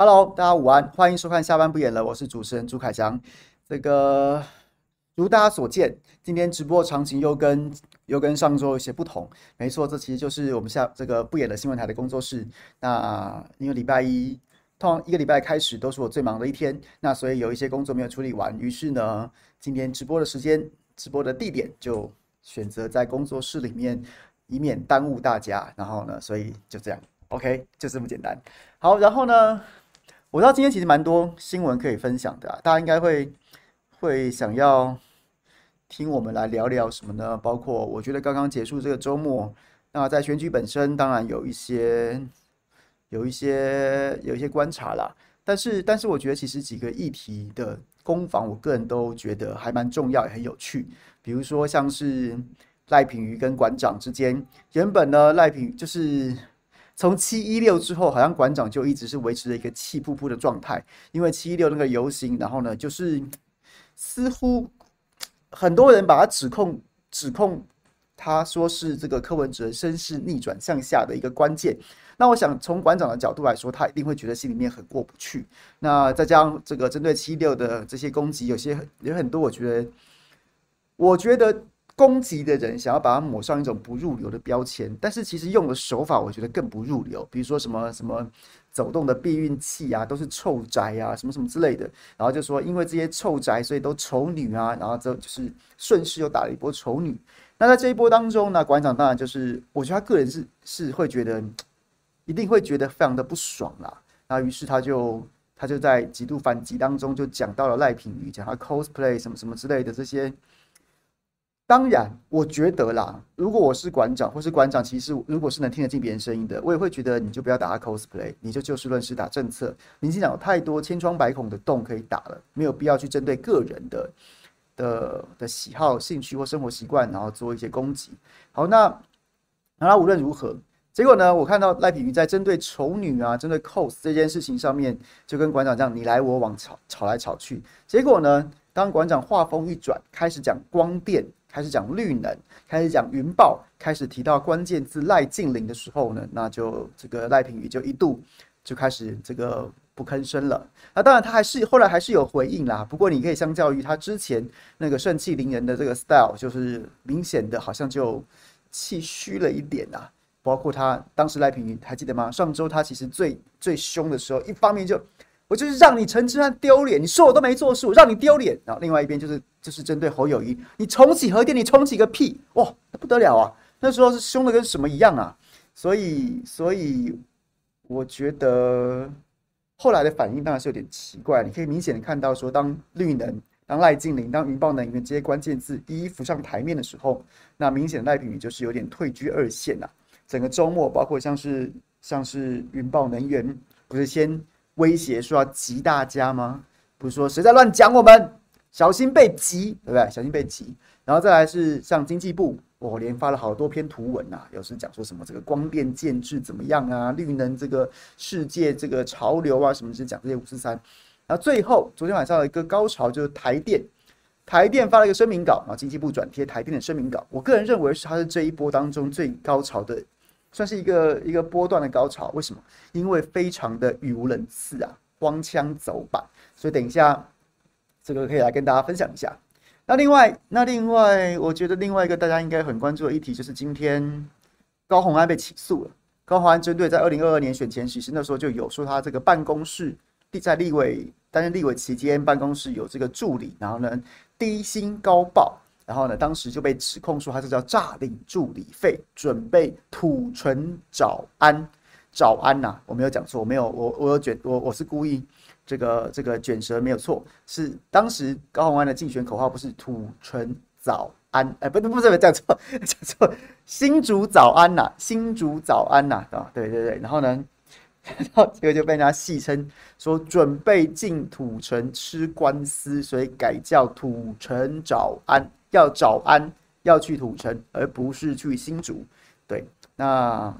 Hello，大家午安，欢迎收看下班不演了，我是主持人朱凯翔。这个如大家所见，今天直播场景又跟又跟上周有些不同。没错，这其实就是我们下这个不演的新闻台的工作室。那因为礼拜一，通常一个礼拜开始都是我最忙的一天，那所以有一些工作没有处理完，于是呢，今天直播的时间、直播的地点就选择在工作室里面，以免耽误大家。然后呢，所以就这样，OK，就这么简单。好，然后呢？我知道今天其实蛮多新闻可以分享的，大家应该会会想要听我们来聊聊什么呢？包括我觉得刚刚结束这个周末，那在选举本身当然有一些有一些有一些观察啦，但是但是我觉得其实几个议题的攻防，我个人都觉得还蛮重要也很有趣，比如说像是赖品妤跟馆长之间，原本呢赖品就是。从七一六之后，好像馆长就一直是维持了一个气噗噗的状态，因为七一六那个游行，然后呢，就是似乎很多人把他指控指控他说是这个柯文哲身世逆转向下的一个关键。那我想从馆长的角度来说，他一定会觉得心里面很过不去。那再加上这个针对七六的这些攻击，有些有很多，我觉得，我觉得。攻击的人想要把它抹上一种不入流的标签，但是其实用的手法我觉得更不入流，比如说什么什么走动的避孕器啊，都是臭宅啊，什么什么之类的，然后就说因为这些臭宅，所以都丑女啊，然后就就是顺势又打了一波丑女。那在这一波当中呢，馆长当然就是，我觉得他个人是是会觉得，一定会觉得非常的不爽啦。那于是他就他就在极度反击当中就讲到了赖品妤，讲他 cosplay 什么什么之类的这些。当然，我觉得啦，如果我是馆长，或是馆长，其实如果是能听得进别人声音的，我也会觉得你就不要打 cosplay，你就就事论事打政策。民进党有太多千疮百孔的洞可以打了，没有必要去针对个人的的的喜好、兴趣或生活习惯，然后做一些攻击。好，那那无论如何，结果呢，我看到赖品妤在针对丑女啊、针对 cos 这件事情上面，就跟馆长这样你来我往吵吵来吵去。结果呢，当馆长话锋一转，开始讲光电。开始讲绿能，开始讲云豹，开始提到关键字赖净零的时候呢，那就这个赖品妤就一度就开始这个不吭声了。那当然他还是后来还是有回应啦，不过你可以相较于他之前那个盛气凌人的这个 style，就是明显的好像就气虚了一点啊。包括他当时赖品妤还记得吗？上周他其实最最凶的时候，一方面就。我就是让你陈之汉丢脸，你说我都没做事，我让你丢脸。然后另外一边就是就是针对侯友谊，你重启核电，你重启个屁！哇，不得了啊！那时候是凶的跟什么一样啊！所以所以我觉得后来的反应当然是有点奇怪。你可以明显的看到说，当绿能、当赖净零、当云豹能源这些关键字一一浮上台面的时候，那明显的赖品妤就是有点退居二线了。整个周末，包括像是像是云豹能源，不是先。威胁说要击大家吗？不是说谁在乱讲我们，小心被击，对不对？小心被击。然后再来是像经济部，我连发了好多篇图文呐、有时讲说什么这个光电建制怎么样啊，绿能这个世界这个潮流啊，什么是讲这些五四三。然后最后昨天晚上的一个高潮就是台电，台电发了一个声明稿，然后经济部转贴台电的声明稿。我个人认为是它是这一波当中最高潮的。算是一个一个波段的高潮，为什么？因为非常的语无伦次啊，荒腔走板，所以等一下这个可以来跟大家分享一下。那另外，那另外，我觉得另外一个大家应该很关注的议题，就是今天高虹安被起诉了。高虹安针对在二零二二年选前，其实那时候就有说他这个办公室在立委担任立委期间，办公室有这个助理，然后呢低薪高报。然后呢，当时就被指控说他是叫诈领助理费，准备土城早安，早安呐、我没有讲错，我没有，我我有卷，我我是故意这个这个卷舌没有错，是当时高虹安的竞选口号不是土城早安，哎，不不不是，讲错讲错，新竹早安呐、新竹早安呐，啊，对对对，然后呢，然后这个就被人家戏称说准备进土城吃官司，所以改叫土城早安。要早安，要去土城，而不是去新竹。对，那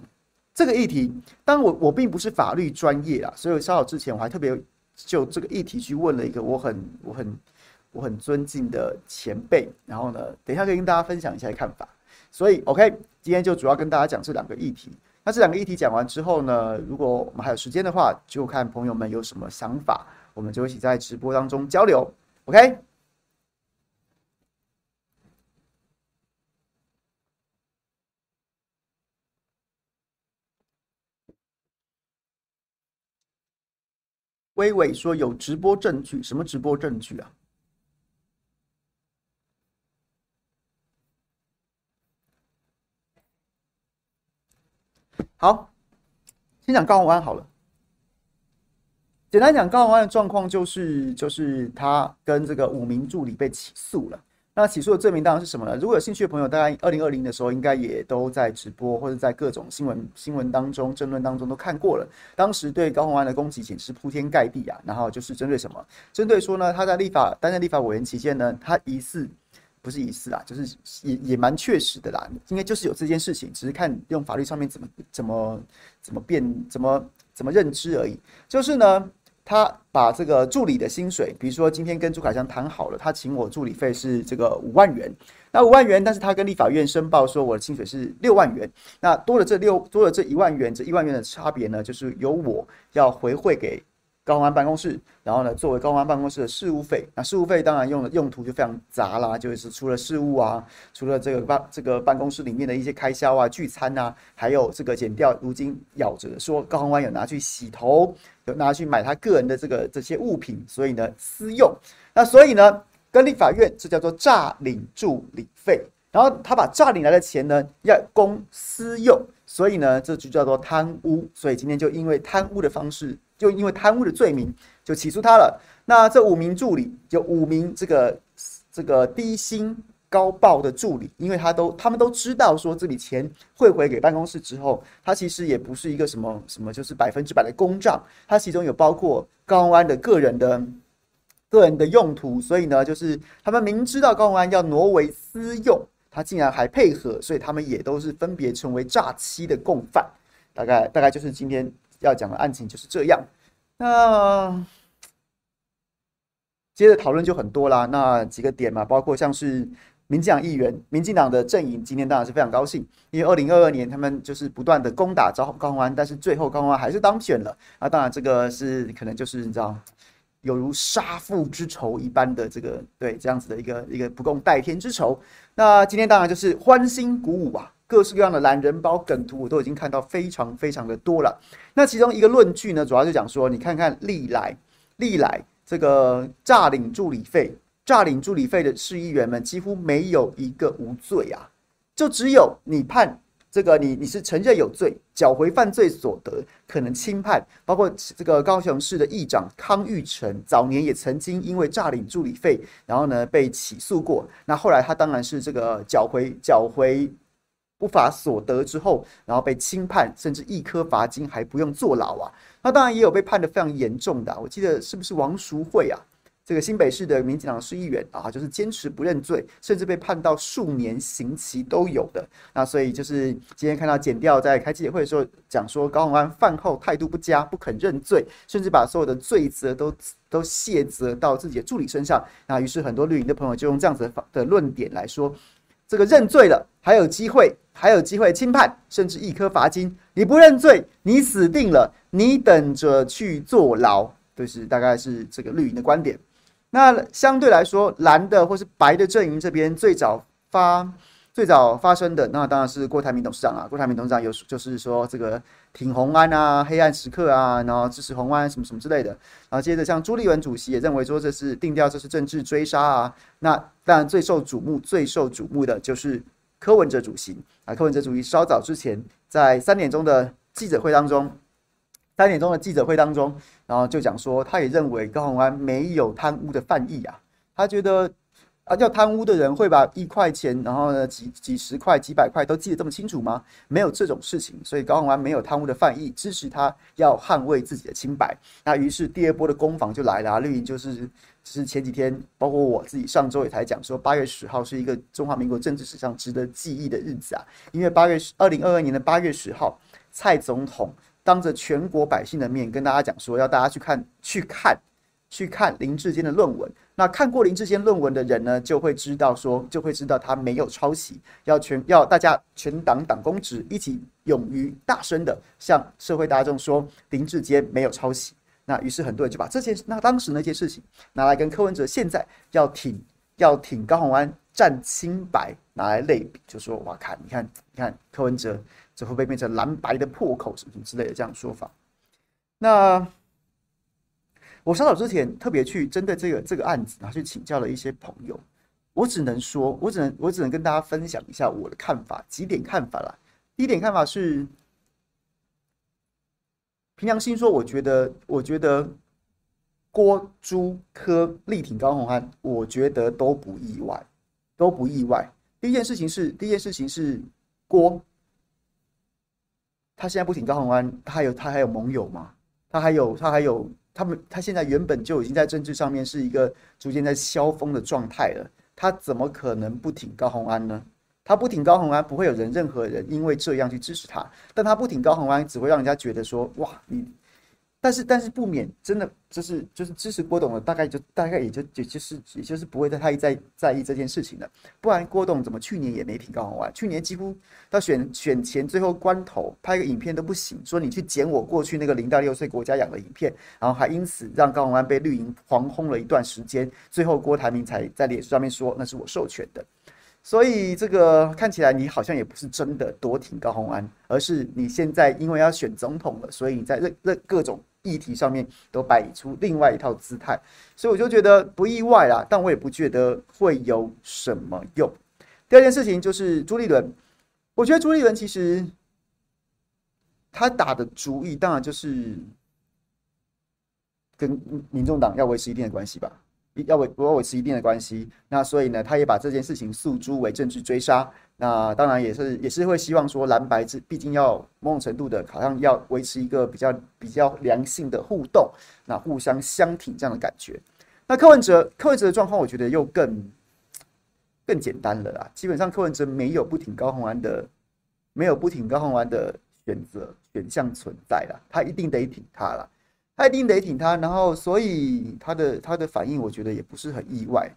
这个议题，当我我并不是法律专业啦，所以稍早之前我还特别就这个议题去问了一个我很我很我很尊敬的前辈，然后呢，等一下可以跟大家分享一下看法。所以，OK，今天就主要跟大家讲这两个议题。那这两个议题讲完之后呢，如果我们还有时间的话，就看朋友们有什么想法，我们就一起在直播当中交流。OK。微微说有直播证据，什么直播证据啊？好，先讲高洪安好了。简单讲，高洪安的状况就是，就是他跟这个五名助理被起诉了。那起诉的罪名当然是什么呢？如果有兴趣的朋友，大概二零二零的时候应该也都在直播或者在各种新闻新闻当中、争论当中都看过了。当时对高虹安的攻击简直铺天盖地啊！然后就是针对什么？针对说呢，他在立法担任立法委员期间呢，他疑似不是疑似啊，就是也也蛮确实的啦，应该就是有这件事情，只是看用法律上面怎么怎么怎么变怎么怎么认知而已。就是呢。他把这个助理的薪水，比如说今天跟朱凯翔谈好了，他请我助理费是这个五万元，那五万元，但是他跟立法院申报说我的薪水是六万元，那多了这六多了这一万元，这一万元的差别呢，就是由我要回馈给。高虹安办公室，然后呢，作为高虹安办公室的事务费，那事务费当然用的用途就非常杂啦，就是除了事务啊，除了这个办这个办公室里面的一些开销啊、聚餐啊，还有这个减掉，如今咬着说高虹安有拿去洗头，有拿去买他个人的这个这些物品，所以呢私用，那所以呢跟立法院这叫做诈领助理费，然后他把诈领来的钱呢要公私用，所以呢这就叫做贪污，所以今天就因为贪污的方式。就因为贪污的罪名，就起诉他了。那这五名助理，就五名这个这个低薪高报的助理，因为他都他们都知道说这笔钱汇回给办公室之后，他其实也不是一个什么什么，就是百分之百的公账，他其中有包括高安的个人的个人的用途，所以呢，就是他们明知道高安要挪为私用，他竟然还配合，所以他们也都是分别成为诈欺的共犯。大概大概就是今天。要讲的案情就是这样，那接着讨论就很多啦。那几个点嘛，包括像是民进党议员、民进党的阵营，今天当然是非常高兴，因为二零二二年他们就是不断的攻打招高虹安，但是最后高虹安还是当选了。啊，当然这个是可能就是你知道，有如杀父之仇一般的这个对这样子的一个一个不共戴天之仇。那今天当然就是欢欣鼓舞啊。各式各样的懒人包梗图，我都已经看到非常非常的多了。那其中一个论据呢，主要就讲说，你看看历来历来这个诈领助理费、诈领助理费的市议员们，几乎没有一个无罪啊，就只有你判这个你你是承认有罪，缴回犯罪所得，可能轻判。包括这个高雄市的议长康裕成，早年也曾经因为诈领助理费，然后呢被起诉过。那后来他当然是这个缴回缴回。不法所得之后，然后被轻判，甚至一颗罚金，还不用坐牢啊。那当然也有被判得非常严重的，我记得是不是王淑慧啊？这个新北市的民进党市议员啊，就是坚持不认罪，甚至被判到数年刑期都有的。那所以就是今天看到检调在开记者会的时候讲说，高虹安饭后态度不佳，不肯认罪，甚至把所有的罪责都都卸责到自己的助理身上。那于是很多绿营的朋友就用这样子的论点来说。这个认罪了，还有机会，还有机会轻判，甚至一颗罚金。你不认罪，你死定了，你等着去坐牢。就是大概是这个绿营的观点。那相对来说，蓝的或是白的阵营这边最早发。最早发生的那当然是郭台铭董事长啊，郭台铭董事长有就是说这个挺红安啊，黑暗时刻啊，然后支持红安什么什么之类的。然后接着像朱立伦主席也认为说这是定调，这是政治追杀啊。那当然最受瞩目、最受瞩目的就是柯文哲主席啊。柯文哲主席稍早之前在三点钟的记者会当中，三点钟的记者会当中，然后就讲说他也认为高虹安没有贪污的犯意啊，他觉得。啊，要贪污的人会把一块钱，然后呢几几十块、几百块都记得这么清楚吗？没有这种事情，所以高虹安没有贪污的犯意，支持他要捍卫自己的清白。那于是第二波的攻防就来了，绿营就是是前几天，包括我自己上周也才讲说，八月十号是一个中华民国政治史上值得记忆的日子啊，因为八月二零二二年的八月十号，蔡总统当着全国百姓的面跟大家讲说，要大家去看去看。去看林志坚的论文。那看过林志坚论文的人呢，就会知道说，就会知道他没有抄袭，要全要大家全党党公职一起勇于大声的向社会大众说林志坚没有抄袭。那于是很多人就把这件那当时那件事情拿来跟柯文哲现在要挺要挺高宏安战清白拿来类比，就说哇看你看你看柯文哲这会不会变成蓝白的破口什么什么之类的这样说法。那。我稍早之前特别去针对这个这个案子，然后去请教了一些朋友。我只能说，我只能我只能跟大家分享一下我的看法，几点看法啦。第一点看法是，凭良心说，我觉得，我觉得郭、朱、柯力挺高虹安，我觉得都不意外，都不意外。第一件事情是，第一件事情是郭，他现在不挺高虹安，他还有他还有盟友吗？他还有他还有。他们他现在原本就已经在政治上面是一个逐渐在消风的状态了，他怎么可能不挺高虹安呢？他不挺高虹安，不会有人任何人因为这样去支持他，但他不挺高虹安，只会让人家觉得说，哇，你。但是，但是不免真的就是就是支持郭董的，大概就大概也就也就是也就是不会再太在在意这件事情了。不然郭董怎么去年也没挺高虹安？去年几乎到选选前最后关头拍个影片都不行，说你去剪我过去那个零到六岁国家养的影片，然后还因此让高虹安被绿营狂轰了一段时间，最后郭台铭才在脸书上面说那是我授权的。所以这个看起来你好像也不是真的多挺高虹安，而是你现在因为要选总统了，所以你在任任各种议题上面都摆出另外一套姿态，所以我就觉得不意外啦，但我也不觉得会有什么用。第二件事情就是朱立伦，我觉得朱立伦其实他打的主意当然就是跟民众党要维持一定的关系吧。要维要维持一定的关系，那所以呢，他也把这件事情诉诸为政治追杀。那当然也是也是会希望说蓝白之毕竟要某种程度的，好像要维持一个比较比较良性的互动，那互相相挺这样的感觉。那柯文哲柯文哲的状况，我觉得又更更简单了啦。基本上柯文哲没有不挺高虹安的，没有不挺高虹安的选择选项存在了，他一定得挺他了。他一定得挺他，然后所以他的他的反应，我觉得也不是很意外。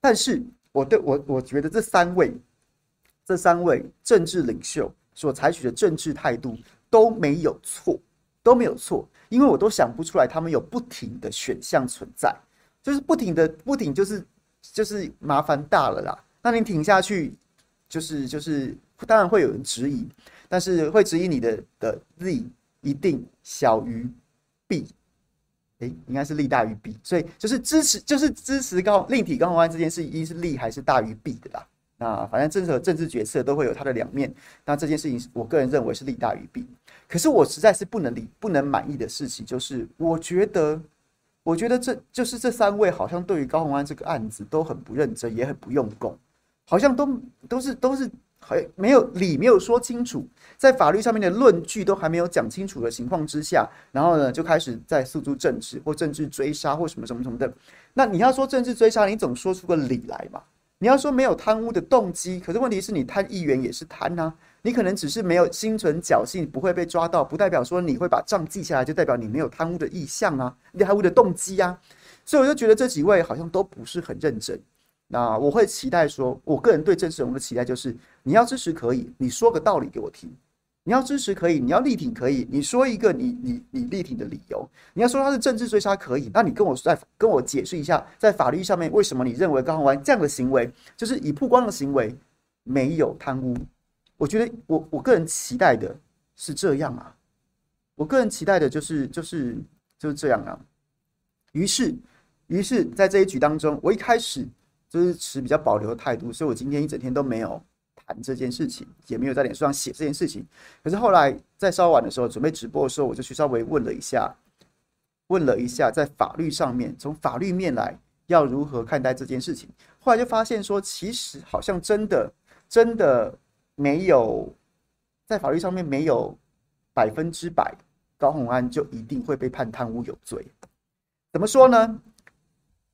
但是我对我我觉得这三位这三位政治领袖所采取的政治态度都没有错，都没有错，因为我都想不出来他们有不挺的选项存在，就是不挺的不挺就是就是麻烦大了啦。那你挺下去，就是就是当然会有人质疑，但是会质疑你的的利一定小于 b。诶，应该是利大于弊，所以就是支持，就是支持高力挺高虹安这件事，一是利还是大于弊的啦。那反正政策政治决策都会有它的两面，那这件事情我个人认为是利大于弊。可是我实在是不能理不能满意的事情，就是我觉得，我觉得这就是这三位好像对于高虹安这个案子都很不认真，也很不用功，好像都都是都是。还没有理没有说清楚，在法律上面的论据都还没有讲清楚的情况之下，然后呢，就开始在诉诸政治或政治追杀或什么什么什么的。那你要说政治追杀，你总说出个理来嘛？你要说没有贪污的动机，可是问题是你贪议员也是贪啊，你可能只是没有心存侥幸，不会被抓到，不代表说你会把账记下来，就代表你没有贪污的意向啊，你贪污的动机啊。所以我就觉得这几位好像都不是很认真。那我会期待说，我个人对郑世龙的期待就是，你要支持可以，你说个道理给我听；你要支持可以，你要力挺可以，你说一个你你你力挺的理由。你要说他是政治追杀可以，那你跟我再跟我解释一下，在法律上面为什么你认为高虹安这样的行为就是以曝光的行为没有贪污？我觉得我我个人期待的是这样啊，我个人期待的就是就是就是这样啊。于是于是在这一局当中，我一开始。就是持比较保留的态度，所以我今天一整天都没有谈这件事情，也没有在脸书上写这件事情。可是后来在稍晚的时候准备直播的时候，我就去稍微问了一下，问了一下在法律上面，从法律面来要如何看待这件事情。后来就发现说，其实好像真的真的没有在法律上面没有百分之百高红安就一定会被判贪污有罪。怎么说呢？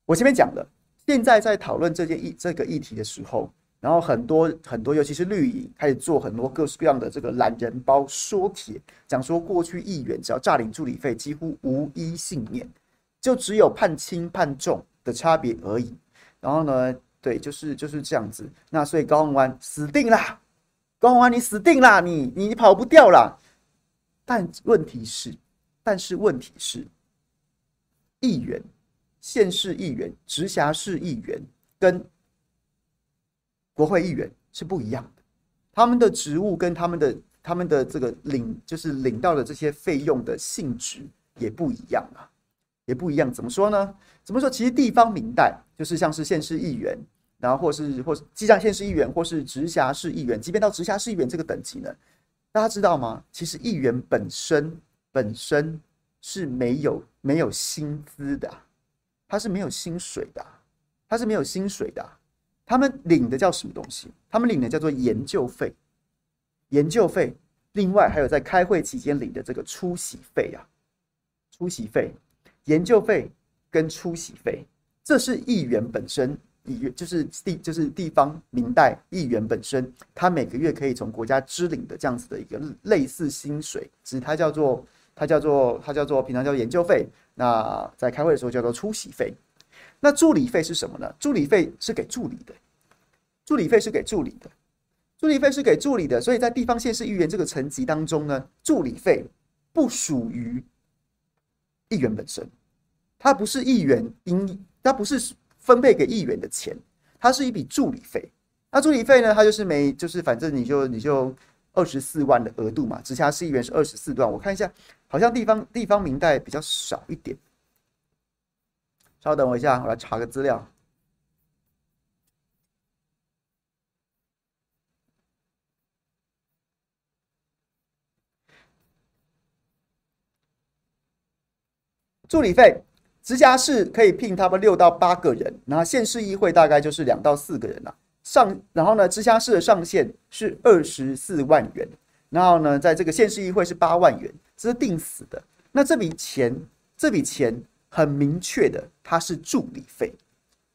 我前面讲了。现在在讨论这件议这个议题的时候，然后很多很多，尤其是绿营开始做很多各式各样的这个懒人包说帖，讲说过去议员只要诈领助理费，几乎无一幸免。就只有判轻判重的差别而已。然后呢，对，就是就是这样子。那所以高虹安死定啦，高虹安你死定啦，你你跑不掉啦。但问题是，但是问题是，议员、县市议员、直辖市议员跟国会议员是不一样的，他们的职务跟他们的他们的这个领就是领到的这些费用的性质也不一样啊，也不一样。怎么说呢？怎么说？其实地方民代就是像是县市议员，然后或是或是既像县市议员或是直辖市议员，即便到直辖市议员这个等级呢？大家知道吗？其实议员本身本身是没有没有薪资的，他是没有薪水的，他是没有薪水的。他们领的叫什么东西？他们领的叫做研究费，研究费。另外还有在开会期间领的这个出席费啊，出席费、研究费跟出席费，这是议员本身。议员就是地，就是地方明代议员本身，他每个月可以从国家支领的这样子的一个类似薪水，只是它叫做它叫做它叫做平常叫研究费，那在开会的时候叫做出席费。那助理费是什么呢？助理费是给助理的，助理费是给助理的，助理费是给助理的。所以在地方县市议员这个层级当中呢，助理费不属于议员本身，它不是议员应，它不是。分配给议员的钱，它是一笔助理费。那助理费呢？它就是每就是反正你就你就二十四万的额度嘛。直辖市议员是二十四万，我看一下，好像地方地方民代比较少一点。稍等我一下，我来查个资料。助理费。直辖市可以聘他们六到八个人，然后县市议会大概就是两到四个人了。上，然后呢，直辖市的上限是二十四万元，然后呢，在这个县市议会是八万元，这是定死的。那这笔钱，这笔钱很明确的，它是助理费，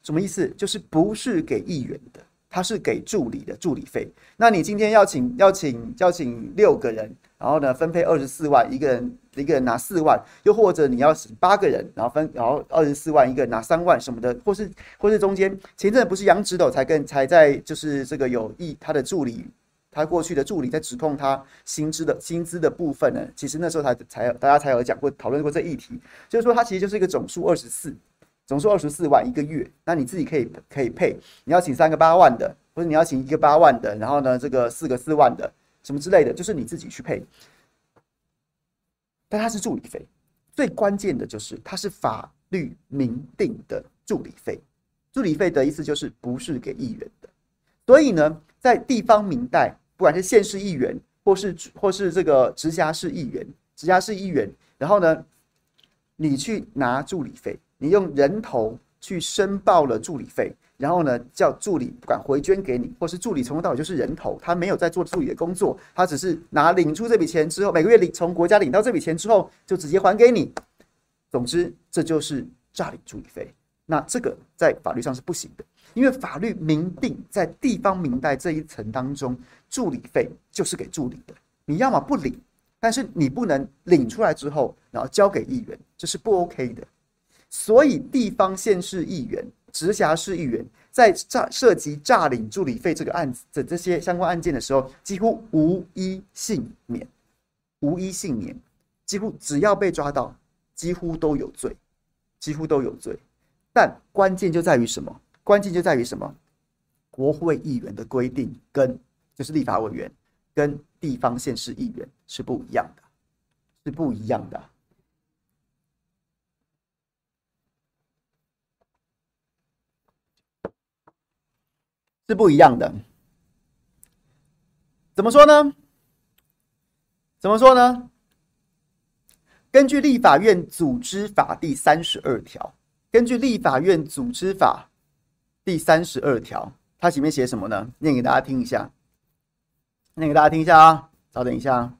什么意思？就是不是给议员的，它是给助理的助理费。那你今天要请要请要请六个人，然后呢，分配二十四万，一个人。一个人拿四万，又或者你要是八个人，然后分，然后二十四万，一个拿三万什么的，或是或是中间前阵不是杨指导才跟才在就是这个有意他的助理，他过去的助理在指控他薪资的薪资的部分呢，其实那时候才才大家才有讲过讨论过这议题，就是说他其实就是一个总数二十四，总数二十四万一个月，那你自己可以可以配，你要请三个八万的，或者你要请一个八万的，然后呢这个四个四万的什么之类的，就是你自己去配。但它是助理费，最关键的就是它是法律明定的助理费。助理费的意思就是不是给议员的。所以呢，在地方民代，不管是县市议员，或是或是这个直辖市议员，直辖市议员，然后呢，你去拿助理费，你用人头去申报了助理费。然后呢，叫助理不管回捐给你，或是助理从头到尾就是人头，他没有在做助理的工作，他只是拿领出这笔钱之后，每个月领从国家领到这笔钱之后，就直接还给你。总之，这就是诈领助理费。那这个在法律上是不行的，因为法律明定在地方民代这一层当中，助理费就是给助理的。你要么不领，但是你不能领出来之后，然后交给议员，这是不 OK 的。所以，地方县市议员。直辖市议员在诈涉及诈领助理费这个案子的这些相关案件的时候，几乎无一幸免，无一幸免，几乎只要被抓到，几乎都有罪，几乎都有罪。但关键就在于什么？关键就在于什么？国会议员的规定跟就是立法委员跟地方县市议员是不一样的，是不一样的。是不一样的，怎么说呢？怎么说呢？根据立法院组织法第三十二条，根据立法院组织法第三十二条，它前面写什么呢？念给大家听一下，念给大家听一下啊！稍等一下。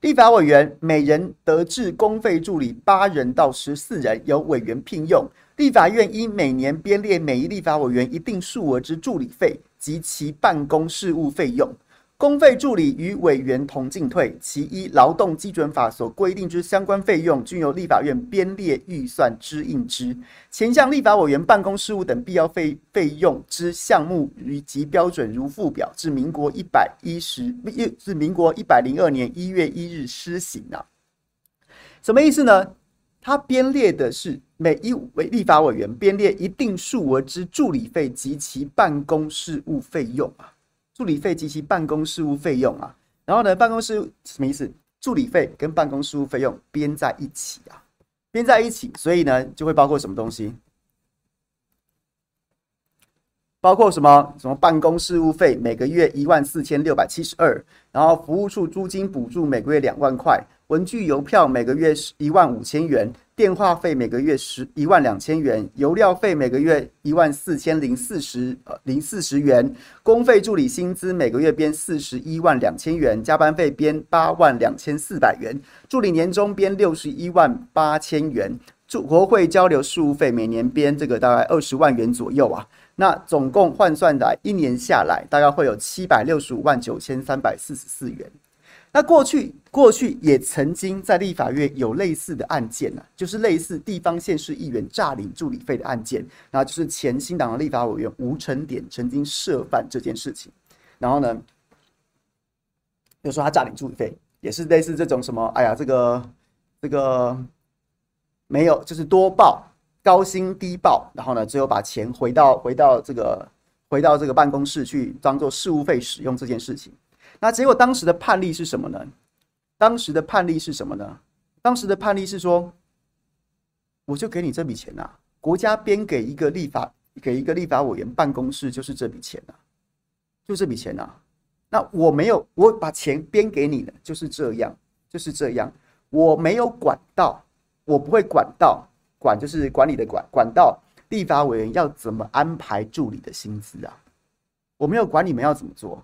立法委员每人得置公费助理八人到十四人，由委员聘用。立法院应每年编列每一立法委员一定数额之助理费及其办公事务费用。公费助理与委员同进退，其一劳动基准法所规定之相关费用，均由立法院编列预算支应之。前项立法委员办公事务等必要费费用之项目与及标准，如附表，至民国一百一十，至民国一百零二年一月一日施行啊。什么意思呢？他编列的是每一位立法委员编列一定数额之助理费及其办公事务费用啊。助理费及其办公事务费用啊，然后呢，办公室什么意思？助理费跟办公事务费用编在一起啊，编在一起，所以呢，就会包括什么东西？包括什么？什么办公事务费每个月一万四千六百七十二，然后服务处租金补助每个月两万块，文具邮票每个月是一万五千元。电话费每个月十一万两千元，油料费每个月一万四千零四十呃零四十元，公费助理薪资每个月编四十一万两千元，加班费编八万两千四百元，助理年终编六十一万八千元，驻国会交流事务费每年编这个大概二十万元左右啊，那总共换算的一年下来大概会有七百六十五万九千三百四十四元。那过去过去也曾经在立法院有类似的案件呢、啊，就是类似地方县市议员诈领助理费的案件，那就是前新党的立法委员吴成典曾经涉犯这件事情，然后呢，就说他诈领助理费，也是类似这种什么，哎呀，这个这个没有，就是多报高薪低报，然后呢，最后把钱回到回到这个回到这个办公室去当做事务费使用这件事情。那结果当时的判例是什么呢？当时的判例是什么呢？当时的判例是说，我就给你这笔钱呐，国家编给一个立法给一个立法委员办公室就是这笔钱呐，就这笔钱呐。那我没有，我把钱编给你的就是这样，就是这样，我没有管到，我不会管到，管就是管理的管，管到立法委员要怎么安排助理的薪资啊，我没有管你们要怎么做。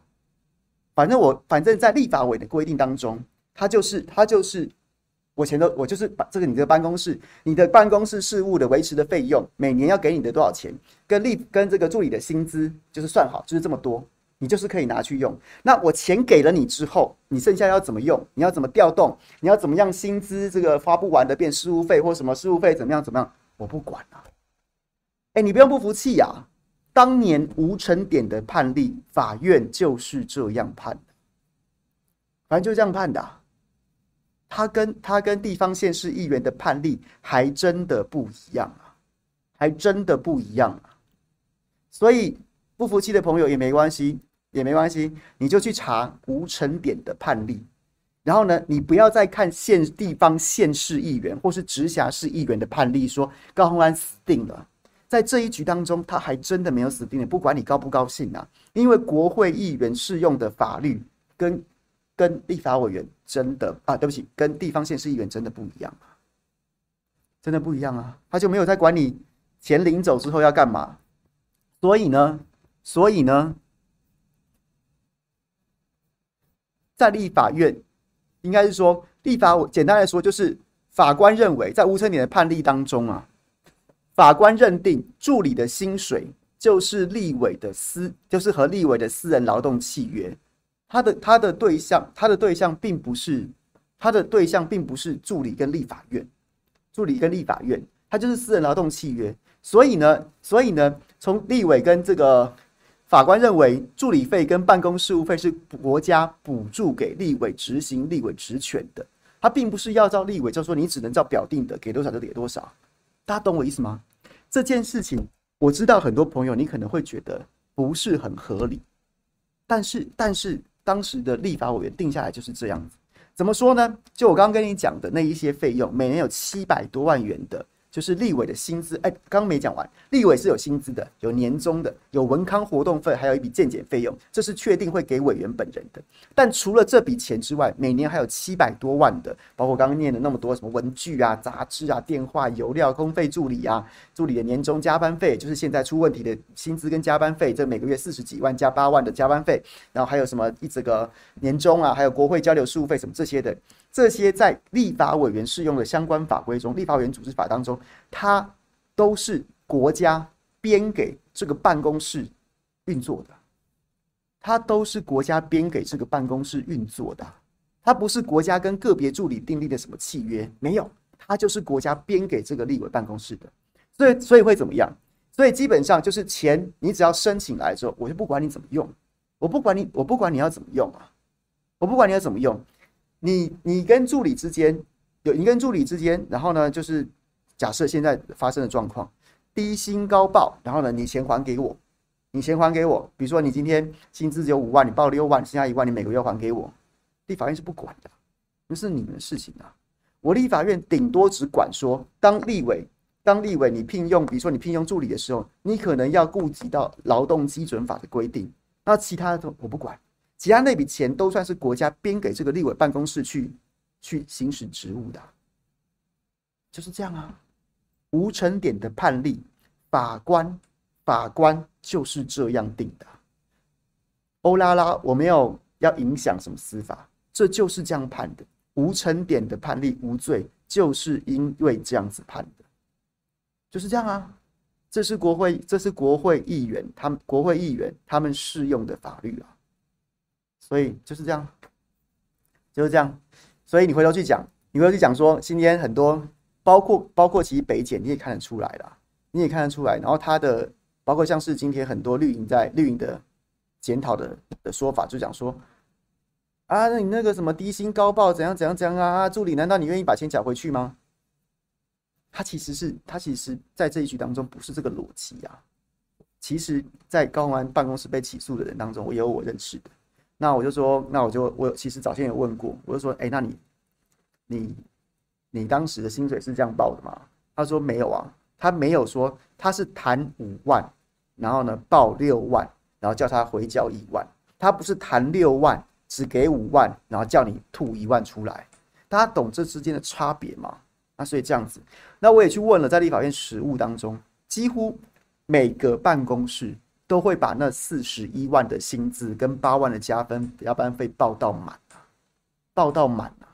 反正我反正在立法委的规定当中，他就是他就是我钱都我就是把这个你的办公室你的办公室事务的维持的费用，每年要给你的多少钱，跟立跟这个助理的薪资就是算好，就是这么多，你就是可以拿去用。那我钱给了你之后，你剩下要怎么用？你要怎么调动？你要怎么样薪资这个发不完的变事务费或什么事务费怎么样怎么样？我不管啊！哎，你不用不服气呀。当年吴成典的判例，法院就是这样判的，反正就这样判的。他跟他跟地方县市议员的判例还真的不一样啊，还真的不一样啊。所以不服气的朋友也没关系，也没关系，你就去查吴成典的判例，然后呢，你不要再看县地方县市议员或是直辖市议员的判例，说高虹安死定了。在这一局当中，他还真的没有死定了，不管你高不高兴啊，因为国会议员适用的法律跟跟立法委员真的啊，对不起，跟地方县市议员真的不一样，真的不一样啊，他就没有在管你钱领走之后要干嘛，所以呢，所以呢，在立法院应该是说立法，简单来说就是法官认为在吴成典的判例当中啊。法官认定助理的薪水就是立委的私，就是和立委的私人劳动契约。他的他的对象，他的对象并不是他的对象，并不是助理跟立法院，助理跟立法院，他就是私人劳动契约。所以呢，所以呢，从立委跟这个法官认为，助理费跟办公事务费是国家补助给立委执行立委职权的，他并不是要照立委，就是说你只能照表定的，给多少就给多少。大家懂我意思吗？这件事情我知道，很多朋友你可能会觉得不是很合理，但是但是当时的立法委员定下来就是这样子。怎么说呢？就我刚刚跟你讲的那一些费用，每年有七百多万元的。就是立委的薪资，哎，刚没讲完，立委是有薪资的，有年终的，有文康活动费，还有一笔健检费用，这是确定会给委员本人的。但除了这笔钱之外，每年还有七百多万的，包括刚刚念的那么多什么文具啊、杂志啊、电话、油料、公费助理啊、助理的年终加班费，就是现在出问题的薪资跟加班费，这每个月四十几万加八万的加班费，然后还有什么一整个年终啊，还有国会交流事务费什么这些的。这些在立法委员适用的相关法规中，立法委员组织法当中，它都是国家编给这个办公室运作的，它都是国家编给这个办公室运作的，它不是国家跟个别助理订立的什么契约，没有，它就是国家编给这个立委办公室的，所以所以会怎么样？所以基本上就是钱，你只要申请来之后，我就不管你怎么用，我不管你，我不管你要怎么用啊，我不管你要怎么用，你你跟助理之间有你跟助理之间，然后呢，就是假设现在发生的状况，低薪高报，然后呢，你钱还给我。你钱还给我，比如说你今天薪资只有五万，你报六万，剩下一万你每个月还给我，立法院是不管的，那是你们的事情啊。我立法院顶多只管说，当立委，当立委你聘用，比如说你聘用助理的时候，你可能要顾及到劳动基准法的规定，那其他的我不管，其他那笔钱都算是国家编给这个立委办公室去去行使职务的，就是这样啊。吴成典的判例，法官。法官就是这样定的。欧拉拉，我没有要影响什么司法，这就是这样判的。吴成典的判例无罪，就是因为这样子判的，就是这样啊。这是国会，这是国会议员，他们国会议员他们适用的法律啊。所以就是这样，就是这样。所以你回头去讲，你回头去讲说，今天很多，包括包括其实北检，你也看得出来了，你也看得出来，然后他的。包括像是今天很多绿营在绿营的检讨的的说法，就讲说啊，那你那个什么低薪高报怎样怎样怎样啊？助理难道你愿意把钱缴回去吗？他其实是他其实在这一局当中不是这个逻辑啊。其实，在高安办公室被起诉的人当中，我也有我认识的。那我就说，那我就我其实早先有问过，我就说，哎、那你你你当时的薪水是这样报的吗？他说没有啊。他没有说他是谈五万，然后呢报六万，然后叫他回缴一万。他不是谈六万只给五万，然后叫你吐一万出来。大家懂这之间的差别吗？那所以这样子，那我也去问了，在立法院实务当中，几乎每个办公室都会把那四十一万的薪资跟八万的加分加班费报到满啊，报到满啊，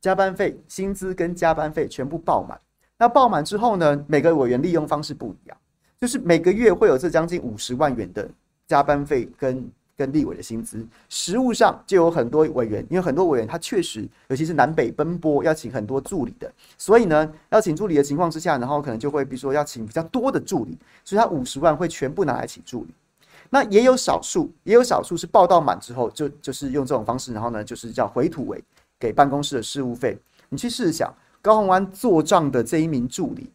加班费、薪资跟加班费全部报满。那报满之后呢？每个委员利用方式不一样，就是每个月会有这将近五十万元的加班费跟跟立委的薪资。实务上就有很多委员，因为很多委员他确实，尤其是南北奔波要请很多助理的，所以呢，要请助理的情况之下，然后可能就会比如说要请比较多的助理，所以他五十万会全部拿来请助理。那也有少数，也有少数是报到满之后就就是用这种方式，然后呢就是叫回土为给办公室的事务费。你去试想。高虹安做账的这一名助理，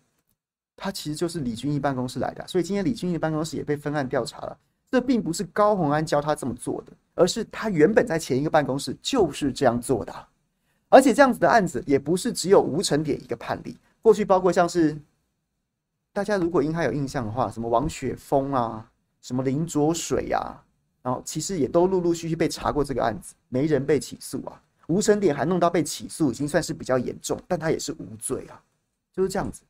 他其实就是李俊毅办公室来的，所以今天李俊毅办公室也被分案调查了。这并不是高虹安教他这么做的，而是他原本在前一个办公室就是这样做的。而且这样子的案子也不是只有吴成典一个判例，过去包括像是大家如果应该有印象的话，什么王雪峰啊，什么林卓水啊，然后其实也都陆陆续续被查过这个案子，没人被起诉啊。吴成典还弄到被起诉，已经算是比较严重，但他也是无罪啊，就是这样子。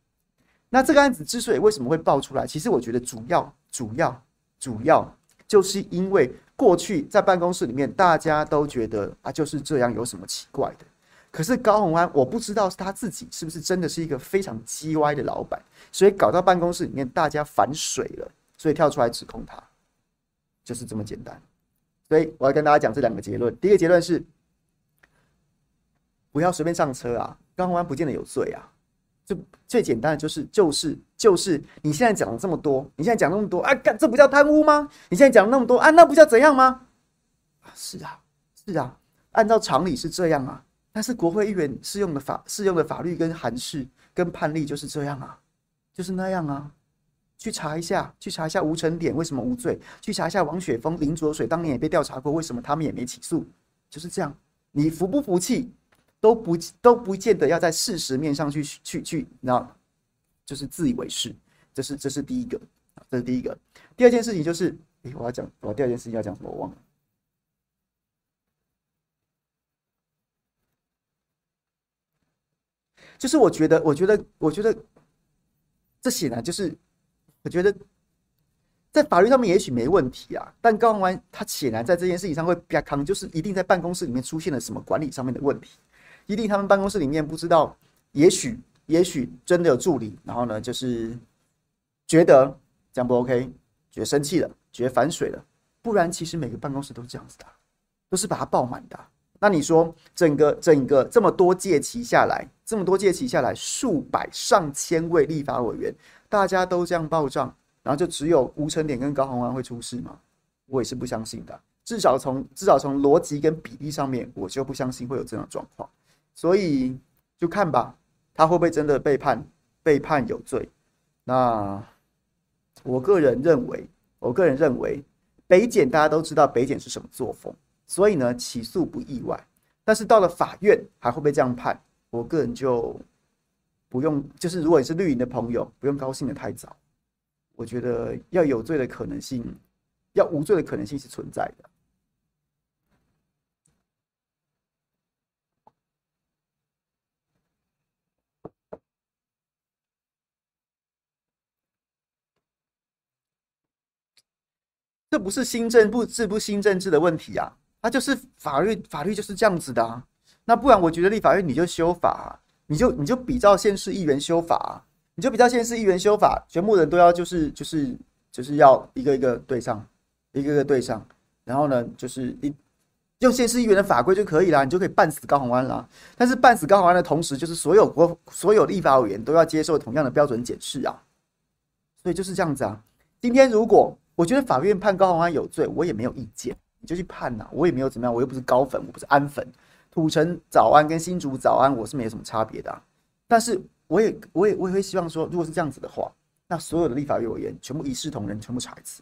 那这个案子之所以为什么会爆出来，其实我觉得主要、主要、主要就是因为过去在办公室里面大家都觉得啊就是这样，有什么奇怪的？可是高虹安，我不知道是他自己是不是真的是一个非常鸡歪的老板，所以搞到办公室里面大家反水了，所以跳出来指控他，就是这么简单。所以我要跟大家讲这两个结论，第一个结论是。不要随便上车啊！高虹安不见得有罪啊。就最简单的就是就是就是，你现在讲了这么多，你现在讲那么多啊，干这不叫贪污吗？你现在讲那么多啊，那不叫怎样吗？是啊，是啊，按照常理是这样啊。但是国会议员适用的法适用的法律跟函释跟判例就是这样啊，就是那样啊。去查一下，去查一下吴成典为什么无罪？去查一下王雪峰、林卓水当年也被调查过，为什么他们也没起诉？就是这样。你服不服气？都不都不见得要在事实面上去去去，那就是自以为是，这是这是第一个，这是第一个。第二件事情就是，诶，我要讲，我第二件事情要讲什么？我忘了。就是我觉得，我觉得，我觉得，这显然就是，我觉得在法律上面也许没问题啊，但高虹安他显然在这件事情上会比较扛，就是一定在办公室里面出现了什么管理上面的问题。一定他们办公室里面不知道，也许也许真的有助理，然后呢，就是觉得这样不 OK，觉得生气了，觉得反水了，不然其实每个办公室都是这样子的，都是把它爆满的。那你说整个整个这么多届期下来，这么多届期下来，数百上千位立法委员，大家都这样报账，然后就只有吴成典跟高虹安会出事吗？我也是不相信的。至少从至少从逻辑跟比例上面，我就不相信会有这样的状况。所以就看吧，他会不会真的被判被判有罪？那我个人认为，我个人认为，北检大家都知道北检是什么作风。所以呢，起诉不意外，但是到了法院还会不会这样判？我个人就不用，就是如果你是绿营的朋友，不用高兴得太早。我觉得要有罪的可能性，要无罪的可能性是存在的。这不是新政不是不新政治的问题啊。它就是法律，法律就是这样子的啊。那不然，我觉得立法院你就修法，你就你就比照现市议员修法，你就比照现市议员修法，全部人都要就是就是就是要一个一个对上，一个一个对上，然后呢，就是一用县市议员的法规就可以了，你就可以办死高虹安了。但是办死高虹安的同时，就是所有国所有立法委员都要接受同样的标准检视啊。所以就是这样子啊。今天如果我觉得法院判高虹安有罪，我也没有意见。你就去判呐、我也没有怎么样，我又不是高粉，我不是安粉，土城早安跟新竹早安，我是没有什么差别的、但是我也我也我也会希望说，如果是这样子的话，那所有的立法委员全部一视同仁，全部查一次，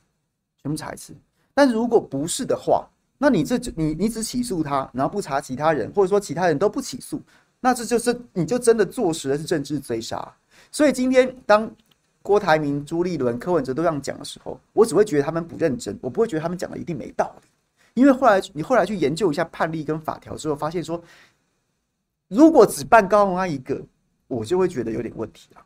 全部查一次。但如果不是的话，那你这你你只起诉他，然后不查其他人，或者说其他人都不起诉，那这就是你就真的坐实了是政治追杀。所以今天当郭台铭、朱立伦、柯文哲都这样讲的时候，我只会觉得他们不认真，我不会觉得他们讲的一定没道理。因为后来你后来去研究一下判例跟法条之后，发现说，如果只办高虹安一个，我就会觉得有点问题了。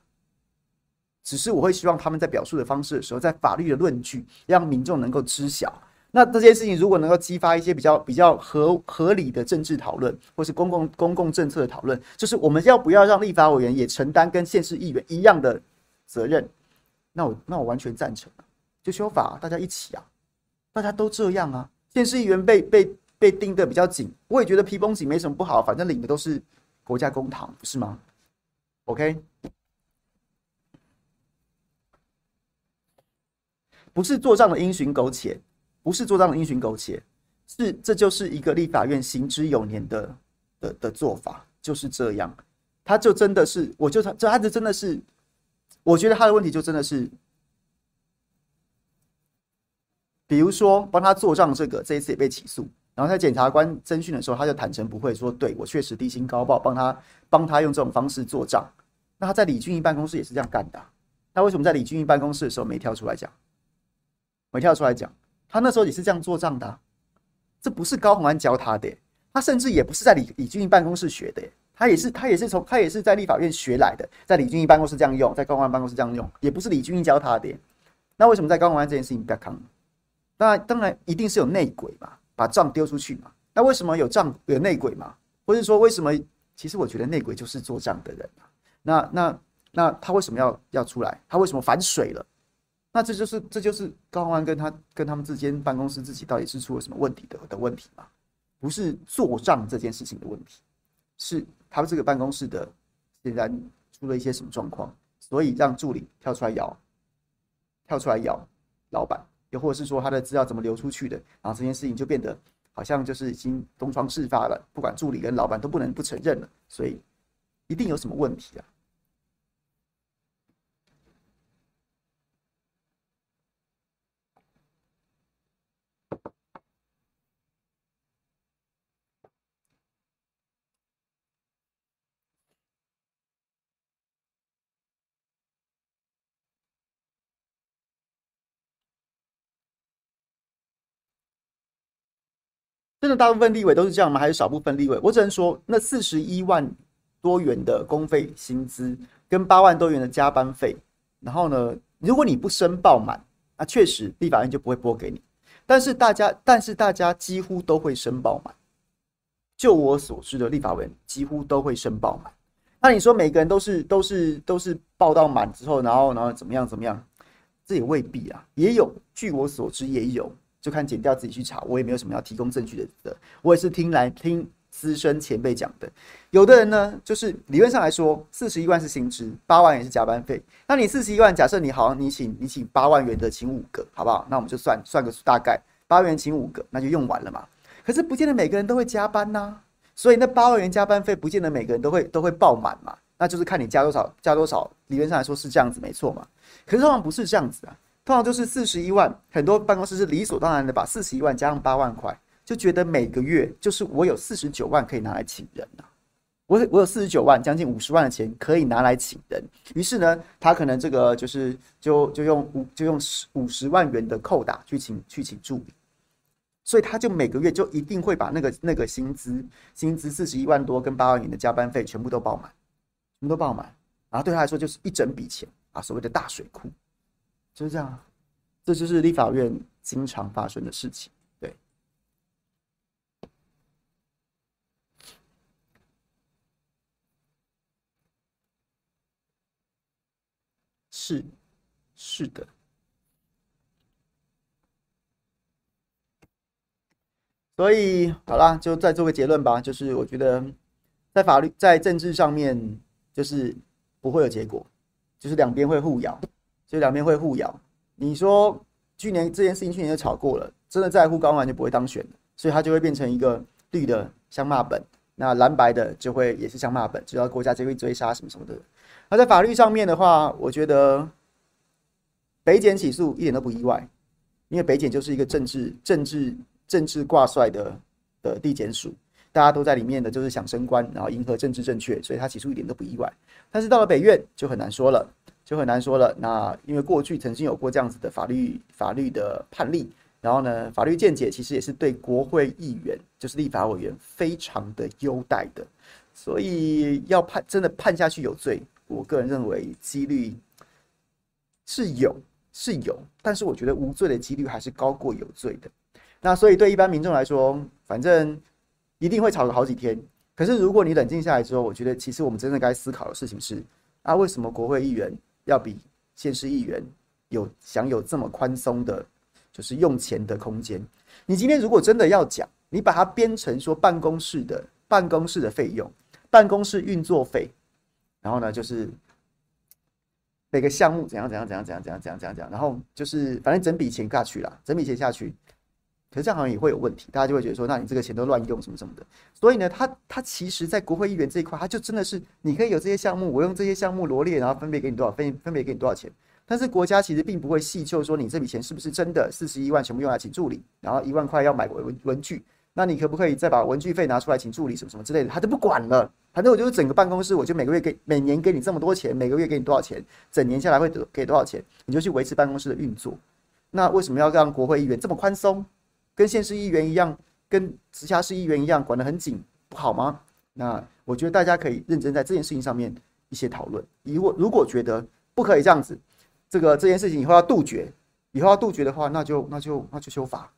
只是我会希望他们在表述的方式的时候，在法律的论据让民众能够知晓。那这件事情如果能够激发一些比较比较合合理的政治讨论，或是公共公共政策的讨论，就是我们要不要让立法委员也承担跟县市议员一样的责任？那我那我完全赞成，就修法，大家一起啊，大家都这样啊。县市议员被被被盯得比较紧，我也觉得皮绷紧没什么不好，反正领的都是国家公堂，不是吗？OK，不是做账的因循苟且，不是做账的因循苟且，是这就是一个立法院行之有年的的的做法，就是这样。他就真的是，我就他这他这真的是，我觉得他的问题就真的是。比如说帮他做账，这个这一次也被起诉，然后在检察官侦讯的时候，他就坦诚不讳说：“对，我确实低薪高报，帮他帮他用这种方式做账。”那他在李俊毅办公室也是这样干的啊。那为什么在李俊毅办公室的时候没跳出来讲？没跳出来讲，他那时候也是这样做账的。这不是高虹安教他的，他甚至也不是在李李俊毅办公室学的，他也是他也是从他也是在立法院学来的，在李俊毅办公室这样用，在高虹安办公室这样用，也不是李俊毅教他的。那为什么在高虹安这件事情不要扛？那当然一定是有内鬼嘛，把账丢出去嘛。那为什么有账有内鬼嘛？或者说为什么？其实我觉得内鬼就是做账的人。那那那他为什么要要出来？他为什么反水了？那这就是这就是高虹安跟他跟他们之间办公室自己到底是出了什么问题的的问题嘛？不是做账这件事情的问题，是他这个办公室的显然出了一些什么状况，所以让助理跳出来咬，跳出来咬老板。又或者是说他的资料怎么流出去的，然后这件事情就变得好像就是已经东窗事发了，不管助理跟老板都不能不承认了，所以一定有什么问题啊。真的大部分立委都是这样吗？还是少部分立委？我只能说，那四十一万多元的公费薪资跟八万多元的加班费，然后呢，如果你不申报满，那确实立法院就不会拨给你。但是大家，但是大家几乎都会申报满。就我所知的立法委员几乎都会申报满。那你说每个人都是都是都是报到满之后，然后然后怎么样怎么样？这也未必啊。也有，据我所知也有。就看减调自己去查，我也没有什么要提供证据的的，我也是听来听资深前辈讲的。有的人呢，就是理论上来说，四十一万是薪资，八万也是加班费。那你四十一万，假设你好，你请你请八万元的请五个，好不好？那我们就算算个大概，八元请五个，那就用完了嘛。可是不见得每个人都会加班呐、所以那八万元加班费不见得每个人都会都会爆满嘛。那就是看你加多少加多少，理论上来说是这样子没错嘛。可是通常不是这样子啊，通常就是四十一万，很多办公室是理所当然的把四十一万加上八万块，就觉得每个月就是我有四十九万可以拿来请人、啊。我我有四十九万，将近五十万的钱可以拿来请人，于是呢，他可能这个就是就就用五就用十五十万元的扣打去请去请助理。所以他就每个月就一定会把那个那个薪资薪资四十一万多跟八万元的加班费全部都报满，全部都报满，然后对他来说就是一整笔钱啊，所谓的大水库，就是这样，这就是立法院经常发生的事情，对，是，是的。所以好啦，就再做个结论吧。就是我觉得，在法律、在政治上面，就是不会有结果，就是两边会互咬，就两边会互咬。你说去年这件事情，去年就吵过了，真的在乎高虹安就不会当选，所以他就会变成一个绿的相骂本，那蓝白的就会也是相骂本，只要国家就会追杀什么什么的。那在法律上面的话，我觉得北检起诉一点都不意外，因为北检就是一个政治政治。政治挂帅的的地检署，大家都在里面的，就是想升官，然后迎合政治正确，所以他起诉一点都不意外。但是到了北院就很难说了，就很难说了。那因为过去曾经有过这样子的法律法律的判例，然后呢，法律见解其实也是对国会议员，就是立法委员非常的优待的，所以要判真的判下去有罪，我个人认为几率是有是有，但是我觉得无罪的几率还是高过有罪的。那所以对一般民众来说，反正一定会吵个好几天。可是如果你冷静下来之后，我觉得其实我们真的该思考的事情是：啊，为什么国会议员要比现实议员有享有这么宽松的就是用钱的空间。你今天如果真的要讲你把它编成说办公室的办公室的费用办公室运作费然后呢就是每个项目怎样怎样怎样怎样怎样怎样怎样然后就是反正整笔钱下去啦整笔钱下去可是这样好像也会有问题，大家就会觉得说，那你这个钱都乱用什么什么的。所以呢，他他其实，在国会议员这一块，他就真的是你可以有这些项目，我用这些项目罗列，然后分别给你多少，分分别给你多少钱。但是国家其实并不会细究说你这笔钱是不是真的四十一万全部用来请助理，然后一万块要买文文具，那你可不可以再把文具费拿出来请助理什么什么之类的？他就不管了，反正我就是整个办公室，我就每个月给每年给你这么多钱，每个月给你多少钱，整年下来会得给多少钱，你就去维持办公室的运作。那为什么要让国会议员这么宽松？跟县市议员一样，跟直辖市议员一样，管得很紧，不好吗？那我觉得大家可以认真在这件事情上面一些讨论。如果如果觉得不可以这样子，这个这件事情以后要杜绝，以后要杜绝的话，那就那就那就修法，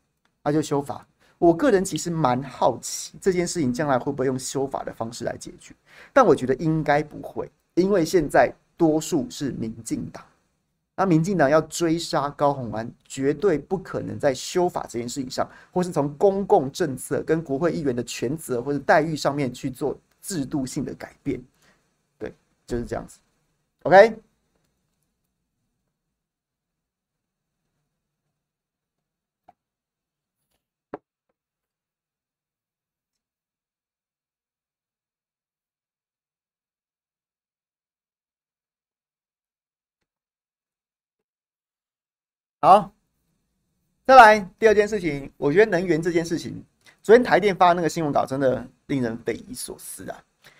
那就修法。我个人其实蛮好奇这件事情将来会不会用修法的方式来解决，但我觉得应该不会，因为现在多数是民进党。那民进党要追杀高洪安，绝对不可能在修法这件事情上，或是从公共政策跟国会议员的权责或者待遇上面去做制度性的改变。对，就是这样子。OK。好，再来第二件事情，我觉得能源这件事情，昨天台电发那个新闻稿真的令人匪夷所思啊。